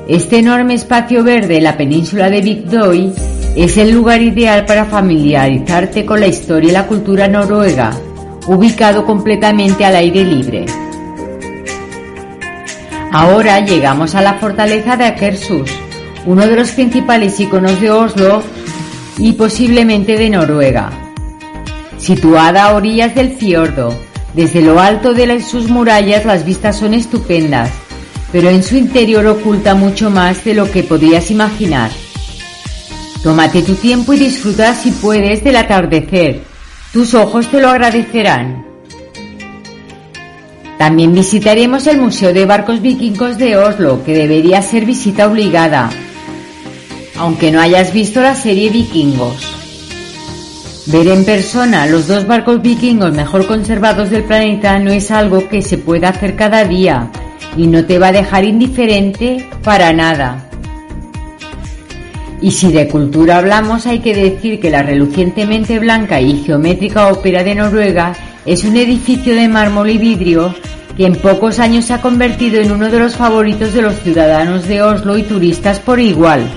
Este enorme espacio verde en la península de Vigdoy es el lugar ideal para familiarizarte con la historia y la cultura noruega, ubicado completamente al aire libre. Ahora llegamos a la fortaleza de Akershus, uno de los principales iconos de Oslo y posiblemente de Noruega. Situada a orillas del fiordo, desde lo alto de sus murallas las vistas son estupendas, pero en su interior oculta mucho más de lo que podrías imaginar. Tómate tu tiempo y disfruta si puedes del atardecer. Tus ojos te lo agradecerán. También visitaremos el Museo de Barcos Vikingos de Oslo, que debería ser visita obligada, aunque no hayas visto la serie Vikingos. Ver en persona los dos barcos vikingos mejor conservados del planeta no es algo que se pueda hacer cada día y no te va a dejar indiferente para nada. Y si de cultura hablamos, hay que decir que la relucientemente blanca y geométrica ópera de Noruega es un edificio de mármol y vidrio que en pocos años se ha convertido en uno de los favoritos de los ciudadanos de Oslo y turistas por igual.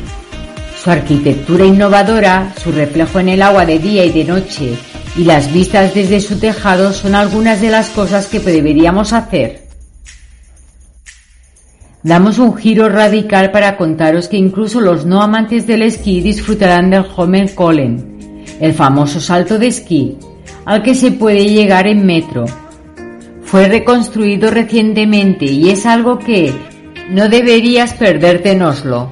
Su arquitectura innovadora, su reflejo en el agua de día y de noche y las vistas desde su tejado son algunas de las cosas que deberíamos hacer. Damos un giro radical para contaros que incluso los no amantes del esquí disfrutarán del Holmenkollen, el famoso salto de esquí, al que se puede llegar en metro. Fue reconstruido recientemente y es algo que no deberías perderte en Oslo.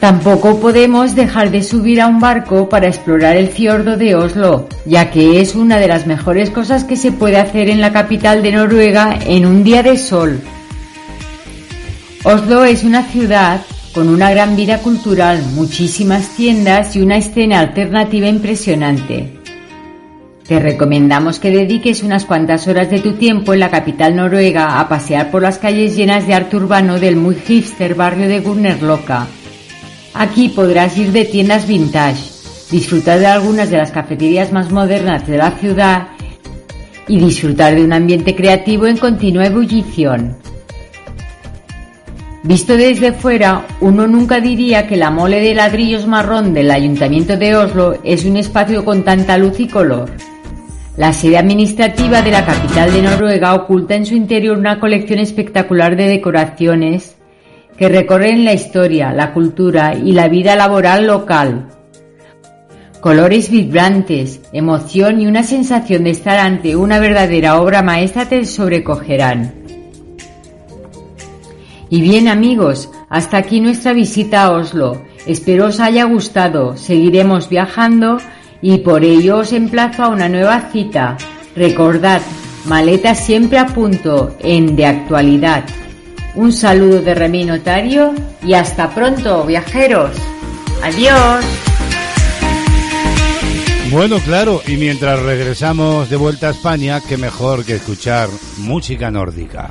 Tampoco podemos dejar de subir a un barco para explorar el fiordo de Oslo, ya que es una de las mejores cosas que se puede hacer en la capital de Noruega en un día de sol. Oslo es una ciudad con una gran vida cultural, muchísimas tiendas y una escena alternativa impresionante. Te recomendamos que dediques unas cuantas horas de tu tiempo en la capital noruega a pasear por las calles llenas de arte urbano del muy hipster barrio de Gurnerloca. Aquí podrás ir de tiendas vintage, disfrutar de algunas de las cafeterías más modernas de la ciudad y disfrutar de un ambiente creativo en continua ebullición. Visto desde fuera, uno nunca diría que la mole de ladrillos marrón del Ayuntamiento de Oslo es un espacio con tanta luz y color. La sede administrativa de la capital de Noruega oculta en su interior una colección espectacular de decoraciones que recorren la historia, la cultura y la vida laboral local. Colores vibrantes, emoción y una sensación de estar ante una verdadera obra maestra te sobrecogerán. Y bien amigos, hasta aquí nuestra visita a Oslo. Espero os haya gustado. Seguiremos viajando y por ello os emplazo a una nueva cita. Recordad, maleta siempre a punto en de actualidad. Un saludo de Remy Notario y hasta pronto, viajeros. Adiós. Bueno, claro, y mientras regresamos de vuelta a España, qué mejor que escuchar música nórdica.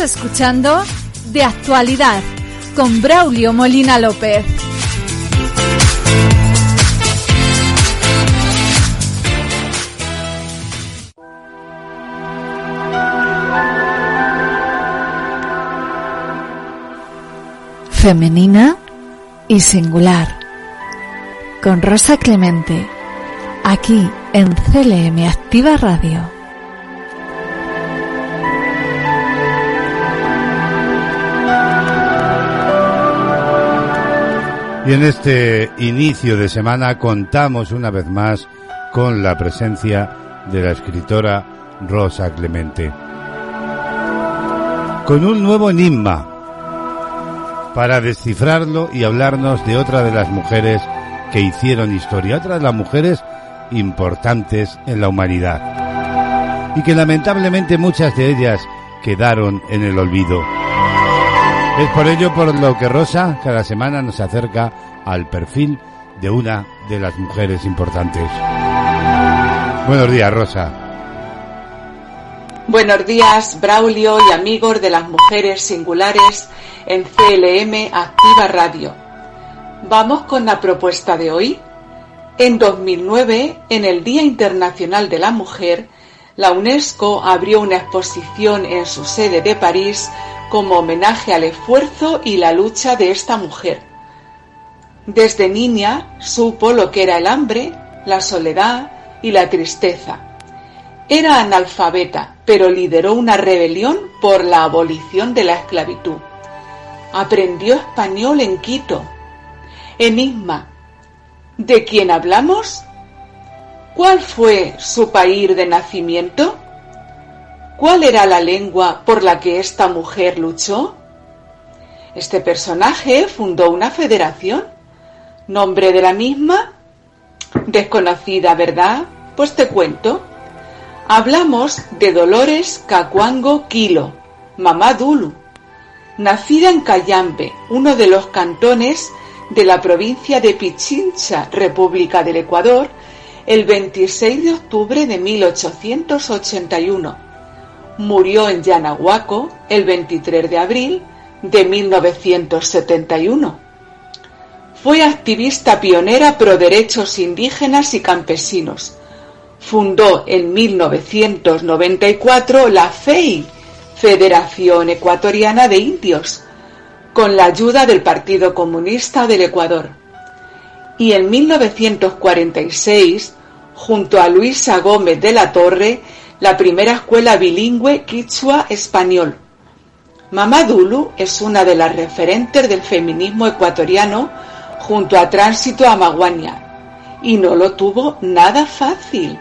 Escuchando De Actualidad con Braulio Molina López. Femenina y singular. Con Rosa Clemente. Aquí en CLM Activa Radio. Y en este inicio de semana contamos una vez más con la presencia de la escritora Rosa Clemente. Con un nuevo enigma para descifrarlo y hablarnos de otra de las mujeres que hicieron historia, otra de las mujeres importantes en la humanidad y que lamentablemente muchas de ellas quedaron en el olvido. Es por ello por lo que Rosa cada semana nos acerca al perfil de una de las mujeres importantes. Buenos días, Rosa. Buenos días, Braulio y amigos de las mujeres singulares en CLM Activa Radio. Vamos con la propuesta de hoy. En 2009, en el Día Internacional de la Mujer, la UNESCO abrió una exposición en su sede de París como homenaje al esfuerzo y la lucha de esta mujer. Desde niña supo lo que era el hambre, la soledad y la tristeza. Era analfabeta, pero lideró una rebelión por la abolición de la esclavitud. Aprendió español en Quito. Enigma. ¿De quién hablamos? ¿Cuál fue su país de nacimiento? ¿Cuál era la lengua por la que esta mujer luchó? Este personaje fundó una federación. ¿Nombre de la misma? Desconocida, ¿verdad? Pues te cuento. Hablamos de Dolores Cacuango Quilo, mamá Dulu, nacida en Cayambe, uno de los cantones de la provincia de Pichincha, República del Ecuador, el 26 de octubre de 1881. Murió en Yanahuaco el 23 de abril de 1971. Fue activista pionera pro derechos indígenas y campesinos. Fundó en 1994 la FEI, Federación Ecuatoriana de Indios, con la ayuda del Partido Comunista del Ecuador. Y en 1946, junto a Luisa Gómez de la Torre, la primera escuela bilingüe quichua-español. Mamadulu es una de las referentes del feminismo ecuatoriano junto a Tránsito Amaguaña y no lo tuvo nada fácil.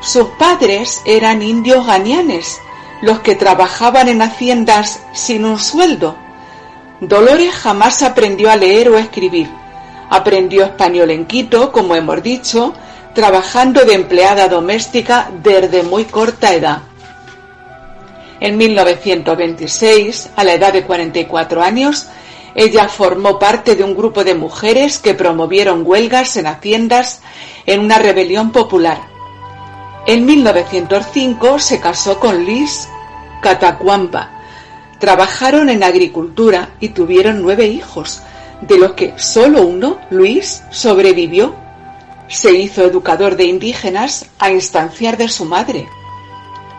Sus padres eran indios ganianes, los que trabajaban en haciendas sin un sueldo. Dolores jamás aprendió a leer o escribir. Aprendió español en Quito, como hemos dicho, trabajando de empleada doméstica desde muy corta edad. En 1926, a la edad de 44 años, ella formó parte de un grupo de mujeres que promovieron huelgas en haciendas en una rebelión popular. En 1905 se casó con Liz Catacuamba. Trabajaron en agricultura y tuvieron nueve hijos, de los que solo uno, Luis, sobrevivió. Se hizo educador de indígenas a instanciar de su madre.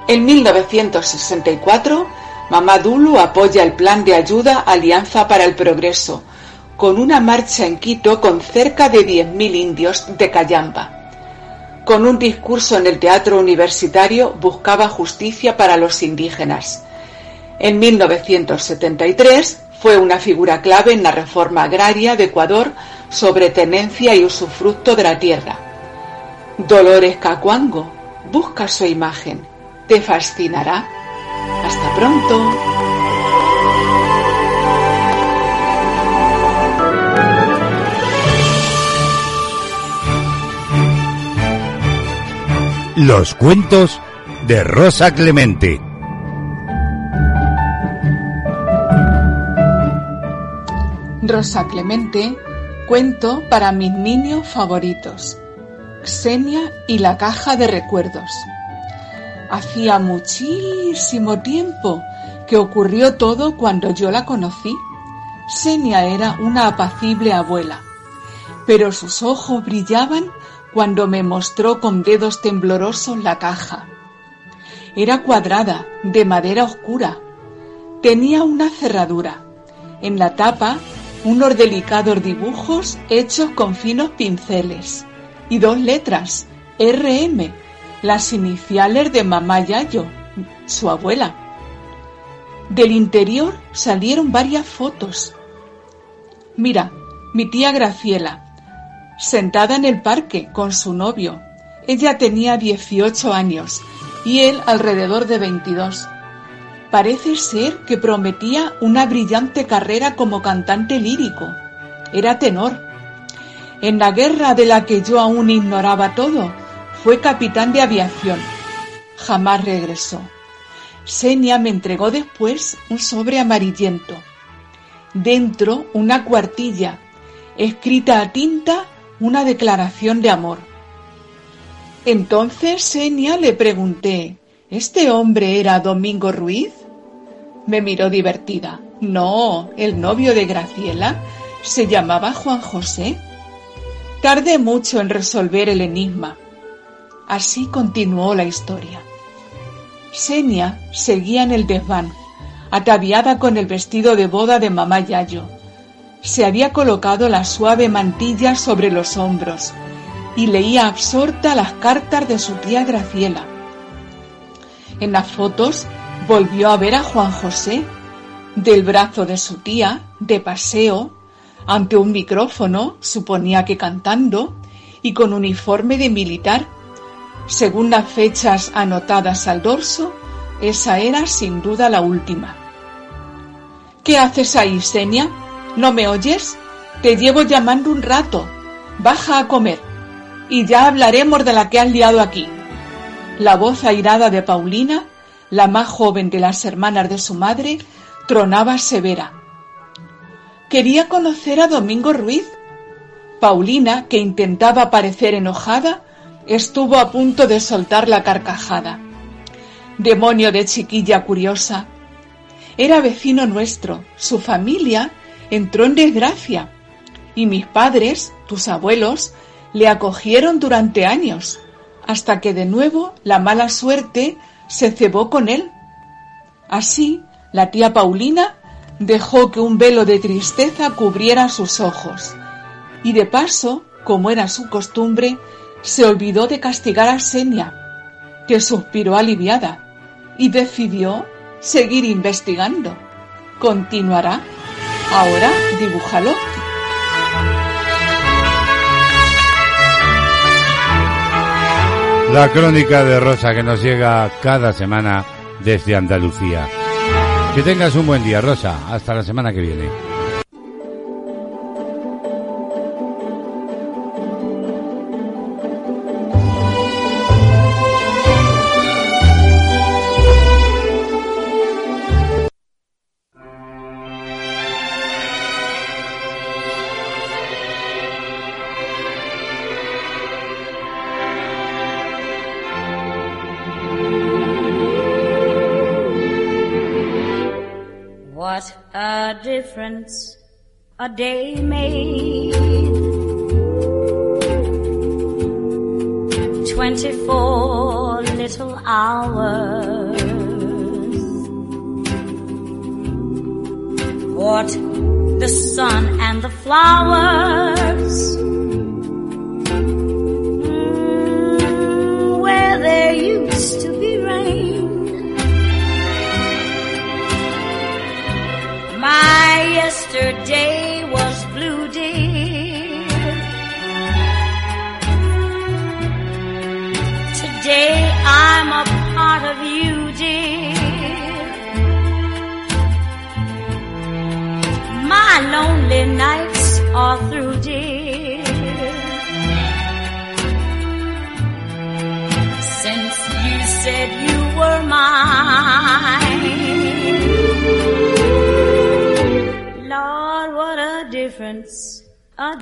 En 1964, Mamadulu apoya el plan de ayuda Alianza para el Progreso, con una marcha en Quito con cerca de 10.000 indios de Cayamba. Con un discurso en el teatro universitario buscaba justicia para los indígenas. En 1973 fue una figura clave en la reforma agraria de Ecuador sobre tenencia y usufructo de la tierra. Dolores Cacuango, busca su imagen, te fascinará. Hasta pronto. Los cuentos de Rosa Clemente. Rosa Clemente, cuento para mis niños favoritos. Xenia y la caja de recuerdos. Hacía muchísimo tiempo que ocurrió todo cuando yo la conocí. Senia era una apacible abuela, pero sus ojos brillaban cuando me mostró con dedos temblorosos la caja. Era cuadrada, de madera oscura. Tenía una cerradura. En la tapa, unos delicados dibujos hechos con finos pinceles. Y dos letras, RM, las iniciales de mamá Yayo, su abuela. Del interior salieron varias fotos. Mira, mi tía Graciela, sentada en el parque con su novio. Ella tenía 18 años y él alrededor de 22. Parece ser que prometía una brillante carrera como cantante lírico. Era tenor. En la guerra de la que yo aún ignoraba todo, fue capitán de aviación. Jamás regresó. Senia me entregó después un sobre amarillento. Dentro una cuartilla, escrita a tinta una declaración de amor. Entonces Senia le pregunté, ¿este hombre era Domingo Ruiz? Me miró divertida. No, el novio de Graciela se llamaba Juan José. Tardé mucho en resolver el enigma. Así continuó la historia. Senia seguía en el desván, ataviada con el vestido de boda de mamá Yayo. Se había colocado la suave mantilla sobre los hombros y leía absorta las cartas de su tía Graciela. En las fotos volvió a ver a Juan José, del brazo de su tía, de paseo, ante un micrófono, suponía que cantando, y con uniforme de militar. Según las fechas anotadas al dorso, esa era sin duda la última. ¿Qué haces ahí, Senia? ¿No me oyes? Te llevo llamando un rato. Baja a comer. Y ya hablaremos de la que has liado aquí. La voz airada de Paulina, la más joven de las hermanas de su madre, tronaba severa. Quería conocer a Domingo Ruiz. Paulina, que intentaba parecer enojada, estuvo a punto de soltar la carcajada. Demonio de chiquilla curiosa. Era vecino nuestro, su familia entró en desgracia y mis padres, tus abuelos, le acogieron durante años, hasta que de nuevo la mala suerte se cebó con él. Así, la tía Paulina dejó que un velo de tristeza cubriera sus ojos, y de paso, como era su costumbre, se olvidó de castigar a Senia, que suspiró aliviada, y decidió seguir investigando. Continuará. Ahora dibújalo. La crónica de Rosa que nos llega cada semana desde Andalucía. Que tengas un buen día, Rosa. Hasta la semana que viene. What the sun and the flowers.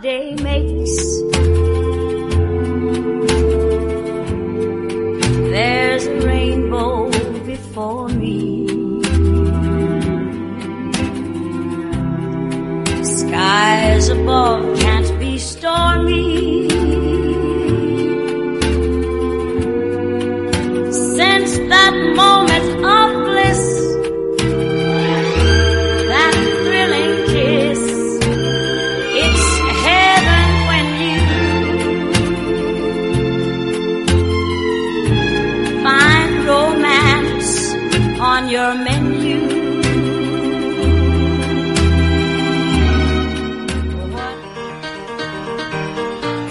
Day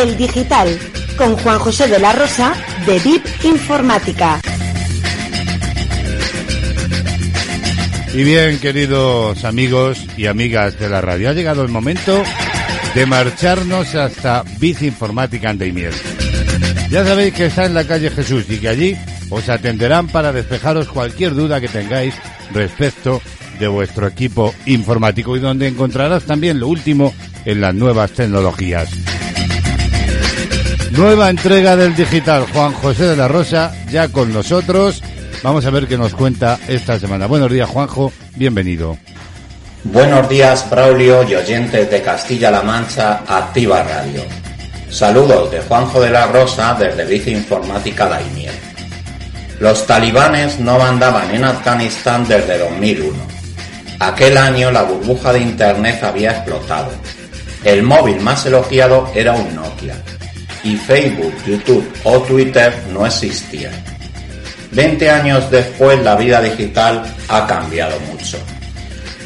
El Digital, con Juan José de la Rosa, de VIP Informática. Y bien, queridos amigos y amigas de la radio, ha llegado el momento de marcharnos hasta Bici Informática Andaimiel. Ya sabéis que está en la calle Jesús y que allí os atenderán para despejaros cualquier duda que tengáis respecto de vuestro equipo informático y donde encontrarás también lo último en las nuevas tecnologías. Nueva entrega del digital, Juan José de la Rosa, ya con nosotros. Vamos a ver qué nos cuenta esta semana. Buenos días, Juanjo, bienvenido. Buenos días, Braulio y oyentes de Castilla-La Mancha, Activa Radio. Saludos de Juanjo de la Rosa desde Bici Informática Daimiel. Los talibanes no mandaban en Afganistán desde 2001. Aquel año la burbuja de Internet había explotado. El móvil más elogiado era un Nokia. Y Facebook, YouTube o Twitter no existían. Veinte años después la vida digital ha cambiado mucho.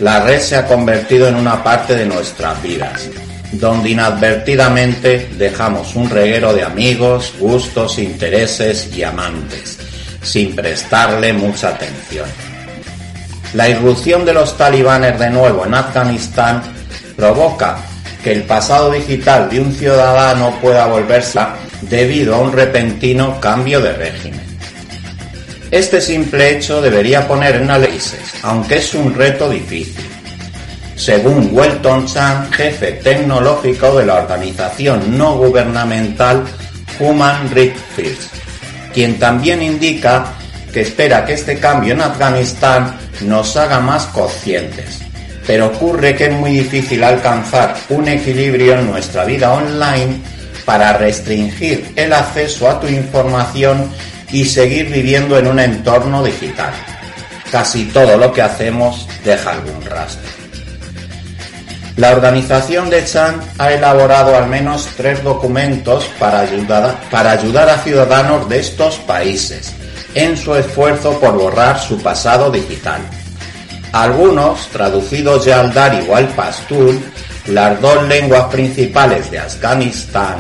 La red se ha convertido en una parte de nuestras vidas, donde inadvertidamente dejamos un reguero de amigos, gustos, intereses y amantes, sin prestarle mucha atención. La irrupción de los talibanes de nuevo en Afganistán provoca que el pasado digital de un ciudadano pueda volverse debido a un repentino cambio de régimen. Este simple hecho debería poner en análisis, aunque es un reto difícil. Según Welton Chan, jefe tecnológico de la organización no gubernamental Human Rights First, quien también indica que espera que este cambio en Afganistán nos haga más conscientes. Pero ocurre que es muy difícil alcanzar un equilibrio en nuestra vida online para restringir el acceso a tu información y seguir viviendo en un entorno digital. Casi todo lo que hacemos deja algún rastro. La organización de Chan ha elaborado al menos tres documentos para ayudar, para ayudar a ciudadanos de estos países en su esfuerzo por borrar su pasado digital. Algunos, traducidos ya al dari o al pastún, las dos lenguas principales de Afganistán,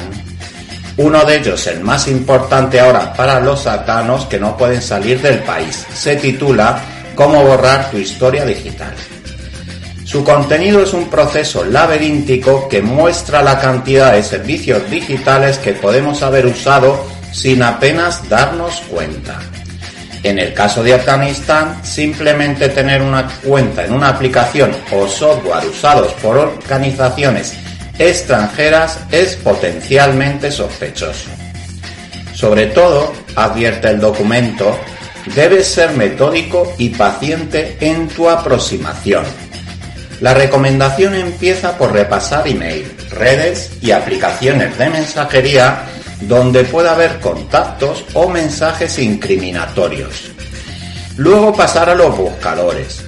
uno de ellos, el más importante ahora para los afganos que no pueden salir del país, se titula Cómo borrar tu historia digital. Su contenido es un proceso laberíntico que muestra la cantidad de servicios digitales que podemos haber usado sin apenas darnos cuenta. En el caso de Afganistán, simplemente tener una cuenta en una aplicación o software usados por organizaciones extranjeras es potencialmente sospechoso. Sobre todo, advierte el documento, debes ser metódico y paciente en tu aproximación. La recomendación empieza por repasar email, redes y aplicaciones de mensajería donde pueda haber contactos o mensajes incriminatorios. Luego pasar a los buscadores.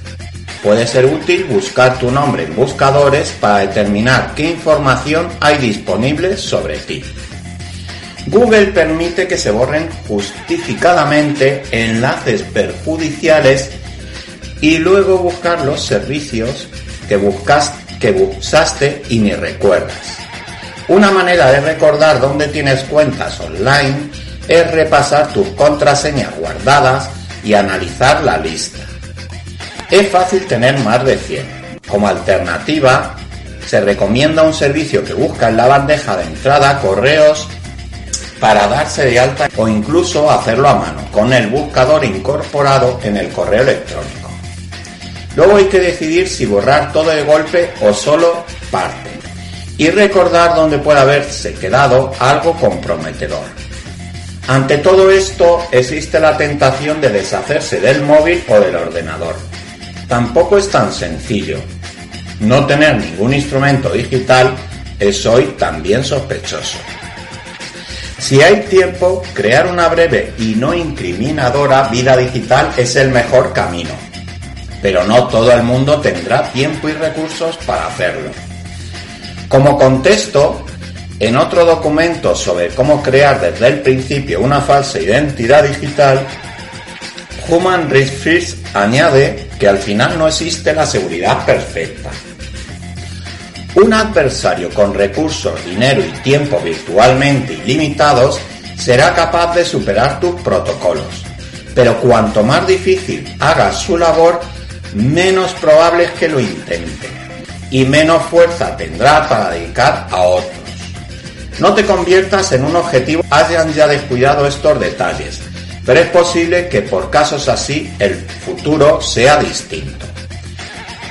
Puede ser útil buscar tu nombre en buscadores para determinar qué información hay disponible sobre ti. Google permite que se borren justificadamente enlaces perjudiciales y luego buscar los servicios que, buscas, que buscaste y ni recuerdas. Una manera de recordar dónde tienes cuentas online es repasar tus contraseñas guardadas y analizar la lista. Es fácil tener más de 100. Como alternativa, se recomienda un servicio que busca en la bandeja de entrada correos para darse de alta o incluso hacerlo a mano con el buscador incorporado en el correo electrónico. Luego hay que decidir si borrar todo de golpe o solo parte y recordar dónde puede haberse quedado algo comprometedor. Ante todo esto existe la tentación de deshacerse del móvil o del ordenador. Tampoco es tan sencillo. No tener ningún instrumento digital es hoy también sospechoso. Si hay tiempo, crear una breve y no incriminadora vida digital es el mejor camino. Pero no todo el mundo tendrá tiempo y recursos para hacerlo. Como contexto, en otro documento sobre cómo crear desde el principio una falsa identidad digital, Human Resources añade que al final no existe la seguridad perfecta. Un adversario con recursos, dinero y tiempo virtualmente ilimitados será capaz de superar tus protocolos. Pero cuanto más difícil hagas su labor, menos probable es que lo intente y menos fuerza tendrá para dedicar a otros. No te conviertas en un objetivo, hayan ya descuidado estos detalles, pero es posible que por casos así el futuro sea distinto.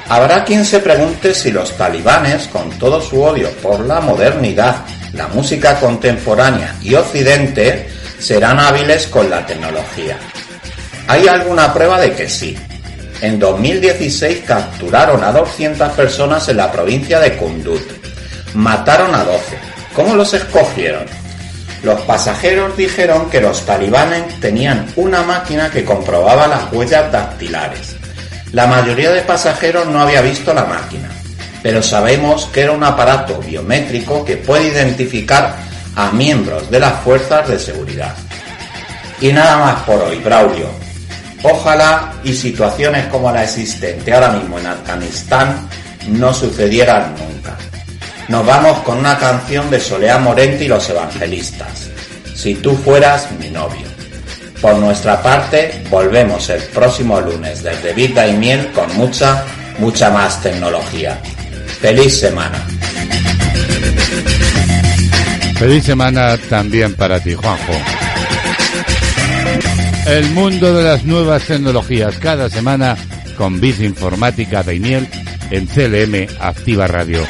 Habrá quien se pregunte si los talibanes, con todo su odio por la modernidad, la música contemporánea y Occidente, serán hábiles con la tecnología. Hay alguna prueba de que sí. En 2016 capturaron a 200 personas en la provincia de Kunduz. Mataron a 12. ¿Cómo los escogieron? Los pasajeros dijeron que los talibanes tenían una máquina que comprobaba las huellas dactilares. La mayoría de pasajeros no había visto la máquina, pero sabemos que era un aparato biométrico que puede identificar a miembros de las fuerzas de seguridad. Y nada más por hoy, Braulio. Ojalá y situaciones como la existente ahora mismo en Afganistán no sucedieran nunca. Nos vamos con una canción de Soleá Morente y los Evangelistas. Si tú fueras mi novio. Por nuestra parte, volvemos el próximo lunes desde Vida y Miel con mucha, mucha más tecnología. Feliz semana. Feliz semana también para ti, Juanjo. El mundo de las nuevas tecnologías cada semana con Biz Informática Daimiel en CLM Activa Radio.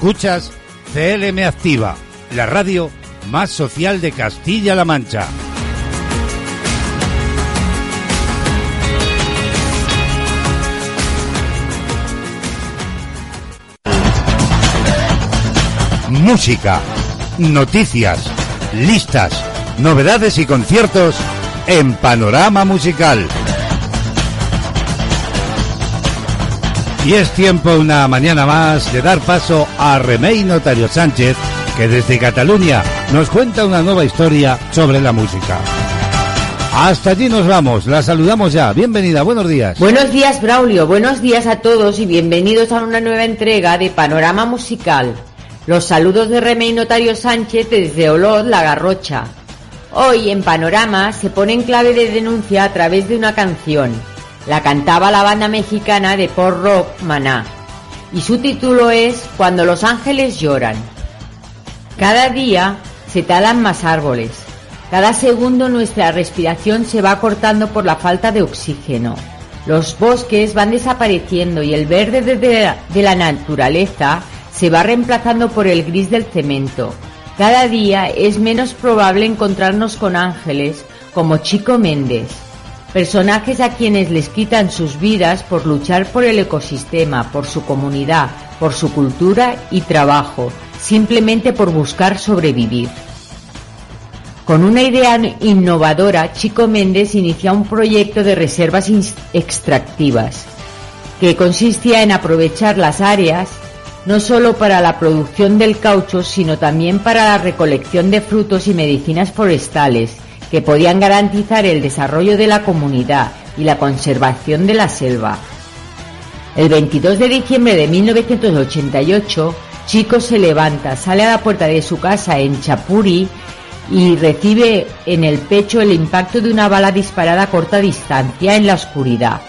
Escuchas CLM Activa, la radio más social de Castilla-La Mancha. Música, noticias, listas, novedades y conciertos en Panorama Musical. Y es tiempo una mañana más de dar paso a Remey Notario Sánchez, que desde Cataluña nos cuenta una nueva historia sobre la música. Hasta allí nos vamos, la saludamos ya. Bienvenida, buenos días. Buenos días, Braulio. Buenos días a todos y bienvenidos a una nueva entrega de Panorama Musical. Los saludos de Remey Notario Sánchez desde Olot, La Garrocha. Hoy en Panorama se pone en clave de denuncia a través de una canción. La cantaba la banda mexicana de pop rock Maná. Y su título es Cuando los ángeles lloran. Cada día se talan más árboles. Cada segundo nuestra respiración se va cortando por la falta de oxígeno. Los bosques van desapareciendo y el verde de la, naturaleza se va reemplazando por el gris del cemento. Cada día es menos probable encontrarnos con ángeles como Chico Méndez, personajes a quienes les quitan sus vidas por luchar por el ecosistema, por su comunidad, por su cultura y trabajo, simplemente por buscar sobrevivir. Con una idea innovadora, Chico Méndez inicia un proyecto de reservas extractivas, que consistía en aprovechar las áreas no solo para la producción del caucho, sino también para la recolección de frutos y medicinas forestales, que podían garantizar el desarrollo de la comunidad y la conservación de la selva. El 22 de diciembre de 1988, Chico se levanta, sale a la puerta de su casa en Chapuri y recibe en el pecho el impacto de una bala disparada a corta distancia en la oscuridad.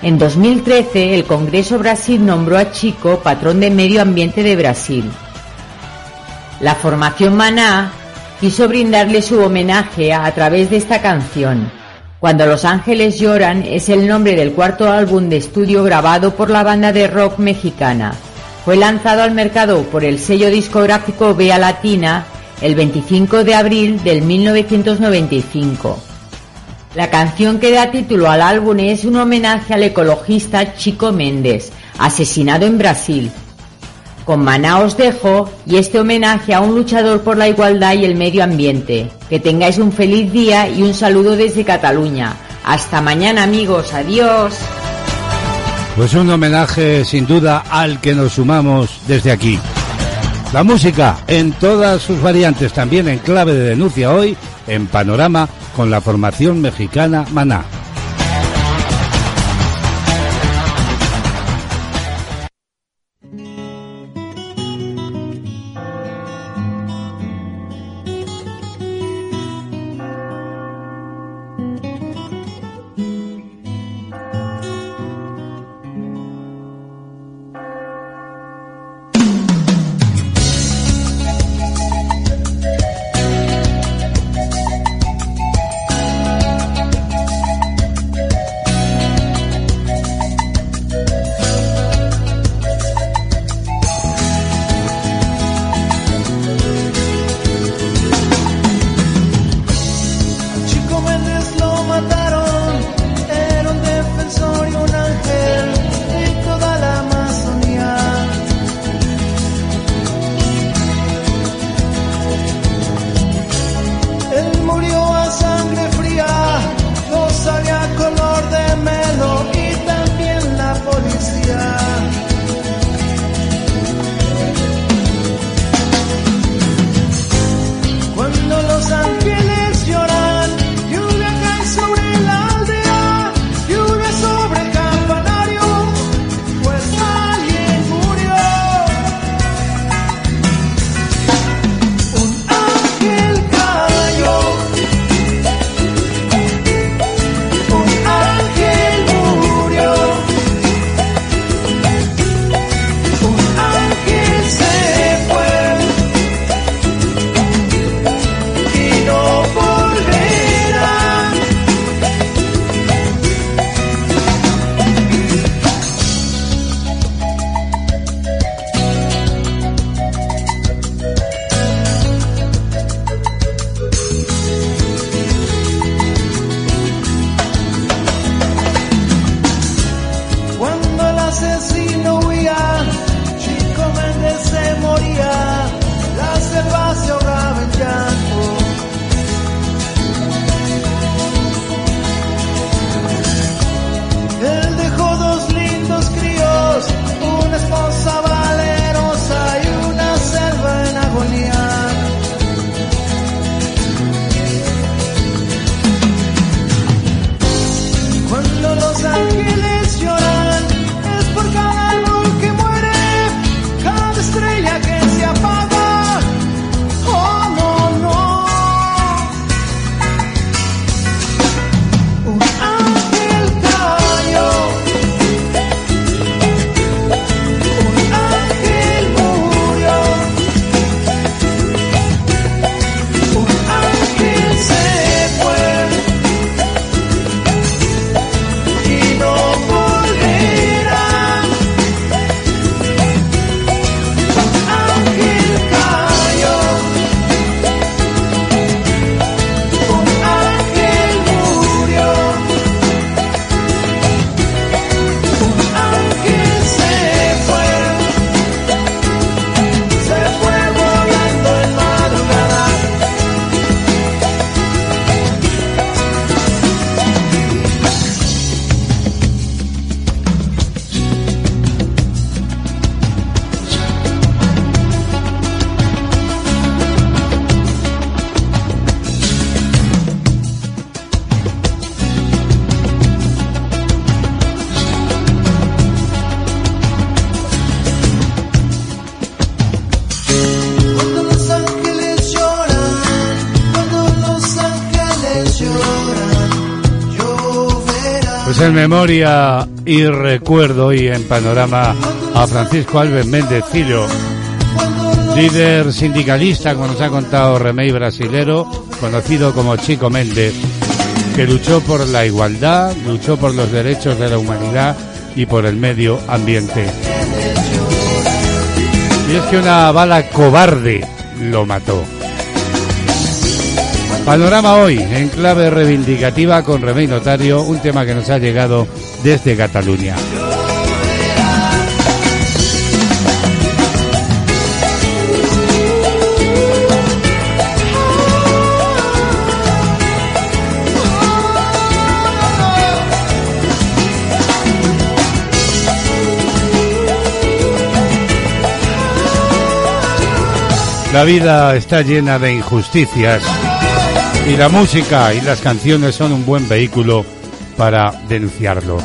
En 2013, el Congreso Brasil nombró a Chico patrón de medio ambiente de Brasil. La formación Maná quiso brindarle su homenaje a, través de esta canción. Cuando los ángeles lloran es el nombre del cuarto álbum de estudio grabado por la banda de rock mexicana. Fue lanzado al mercado por el sello discográfico Vea Latina el 25 de abril del 1995. La canción que da título al álbum es un homenaje al ecologista Chico Méndez, asesinado en Brasil. Con Maná os dejo y este homenaje a un luchador por la igualdad y el medio ambiente. Que tengáis un feliz día y un saludo desde Cataluña. Hasta mañana amigos, adiós. Pues un homenaje sin duda al que nos sumamos desde aquí. La música en todas sus variantes, también en clave de denuncia hoy, en Panorama, con la formación mexicana Maná. Memoria y recuerdo y en panorama a Francisco Alves Méndez líder sindicalista, como nos ha contado Remey Brasilero, conocido como Chico Méndez, que luchó por la igualdad, luchó por los derechos de la humanidad y por el medio ambiente. Y es que una bala cobarde lo mató. Panorama hoy, en clave reivindicativa con Remey Notario, un tema que nos ha llegado desde Cataluña. La vida está llena de injusticias y la música y las canciones son un buen vehículo para denunciarlo.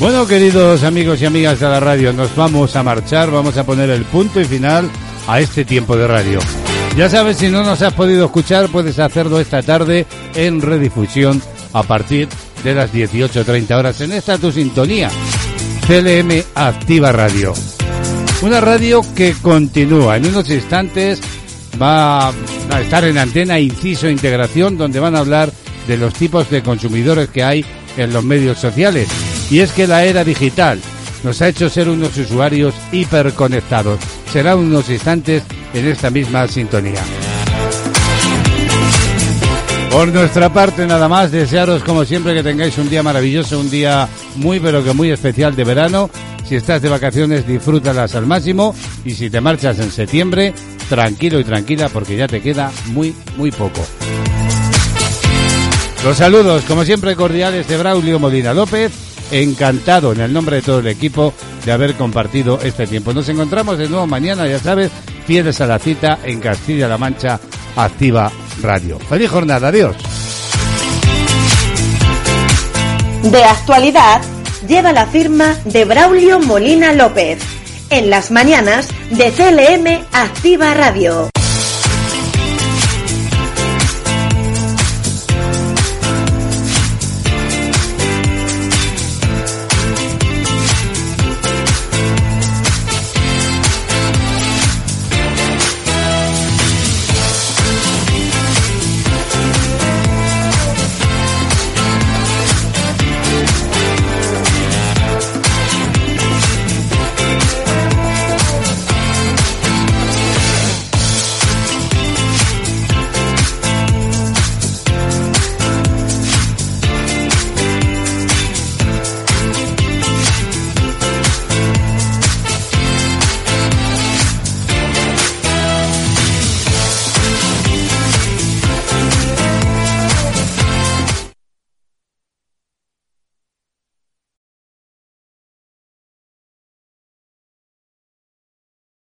Bueno, queridos amigos y amigas de la radio, nos vamos a marchar, vamos a poner el punto y final a este tiempo de radio. Ya sabes, si no nos has podido escuchar, puedes hacerlo esta tarde en redifusión a partir de las 18.30 horas en esta tu sintonía. CLM Activa Radio. Una radio que continúa. En unos instantes va a estar en antena Inciso Integración, donde van a hablar de los tipos de consumidores que hay en los medios sociales. Y es que la era digital nos ha hecho ser unos usuarios hiperconectados. Será unos instantes en esta misma sintonía. Por nuestra parte, nada más, desearos como siempre que tengáis un día maravilloso, un día muy pero que muy especial de verano. Si estás de vacaciones, disfrútalas al máximo y si te marchas en septiembre, tranquilo y tranquila porque ya te queda muy, muy poco. Los saludos, como siempre, cordiales de Braulio Molina López. Encantado en el nombre de todo el equipo de haber compartido este tiempo. Nos encontramos de nuevo mañana, ya sabes, fieles a la cita en Castilla-La Mancha, Activa Radio. Feliz jornada, adiós. De actualidad, lleva la firma de Braulio Molina López. En las mañanas de CLM Activa Radio.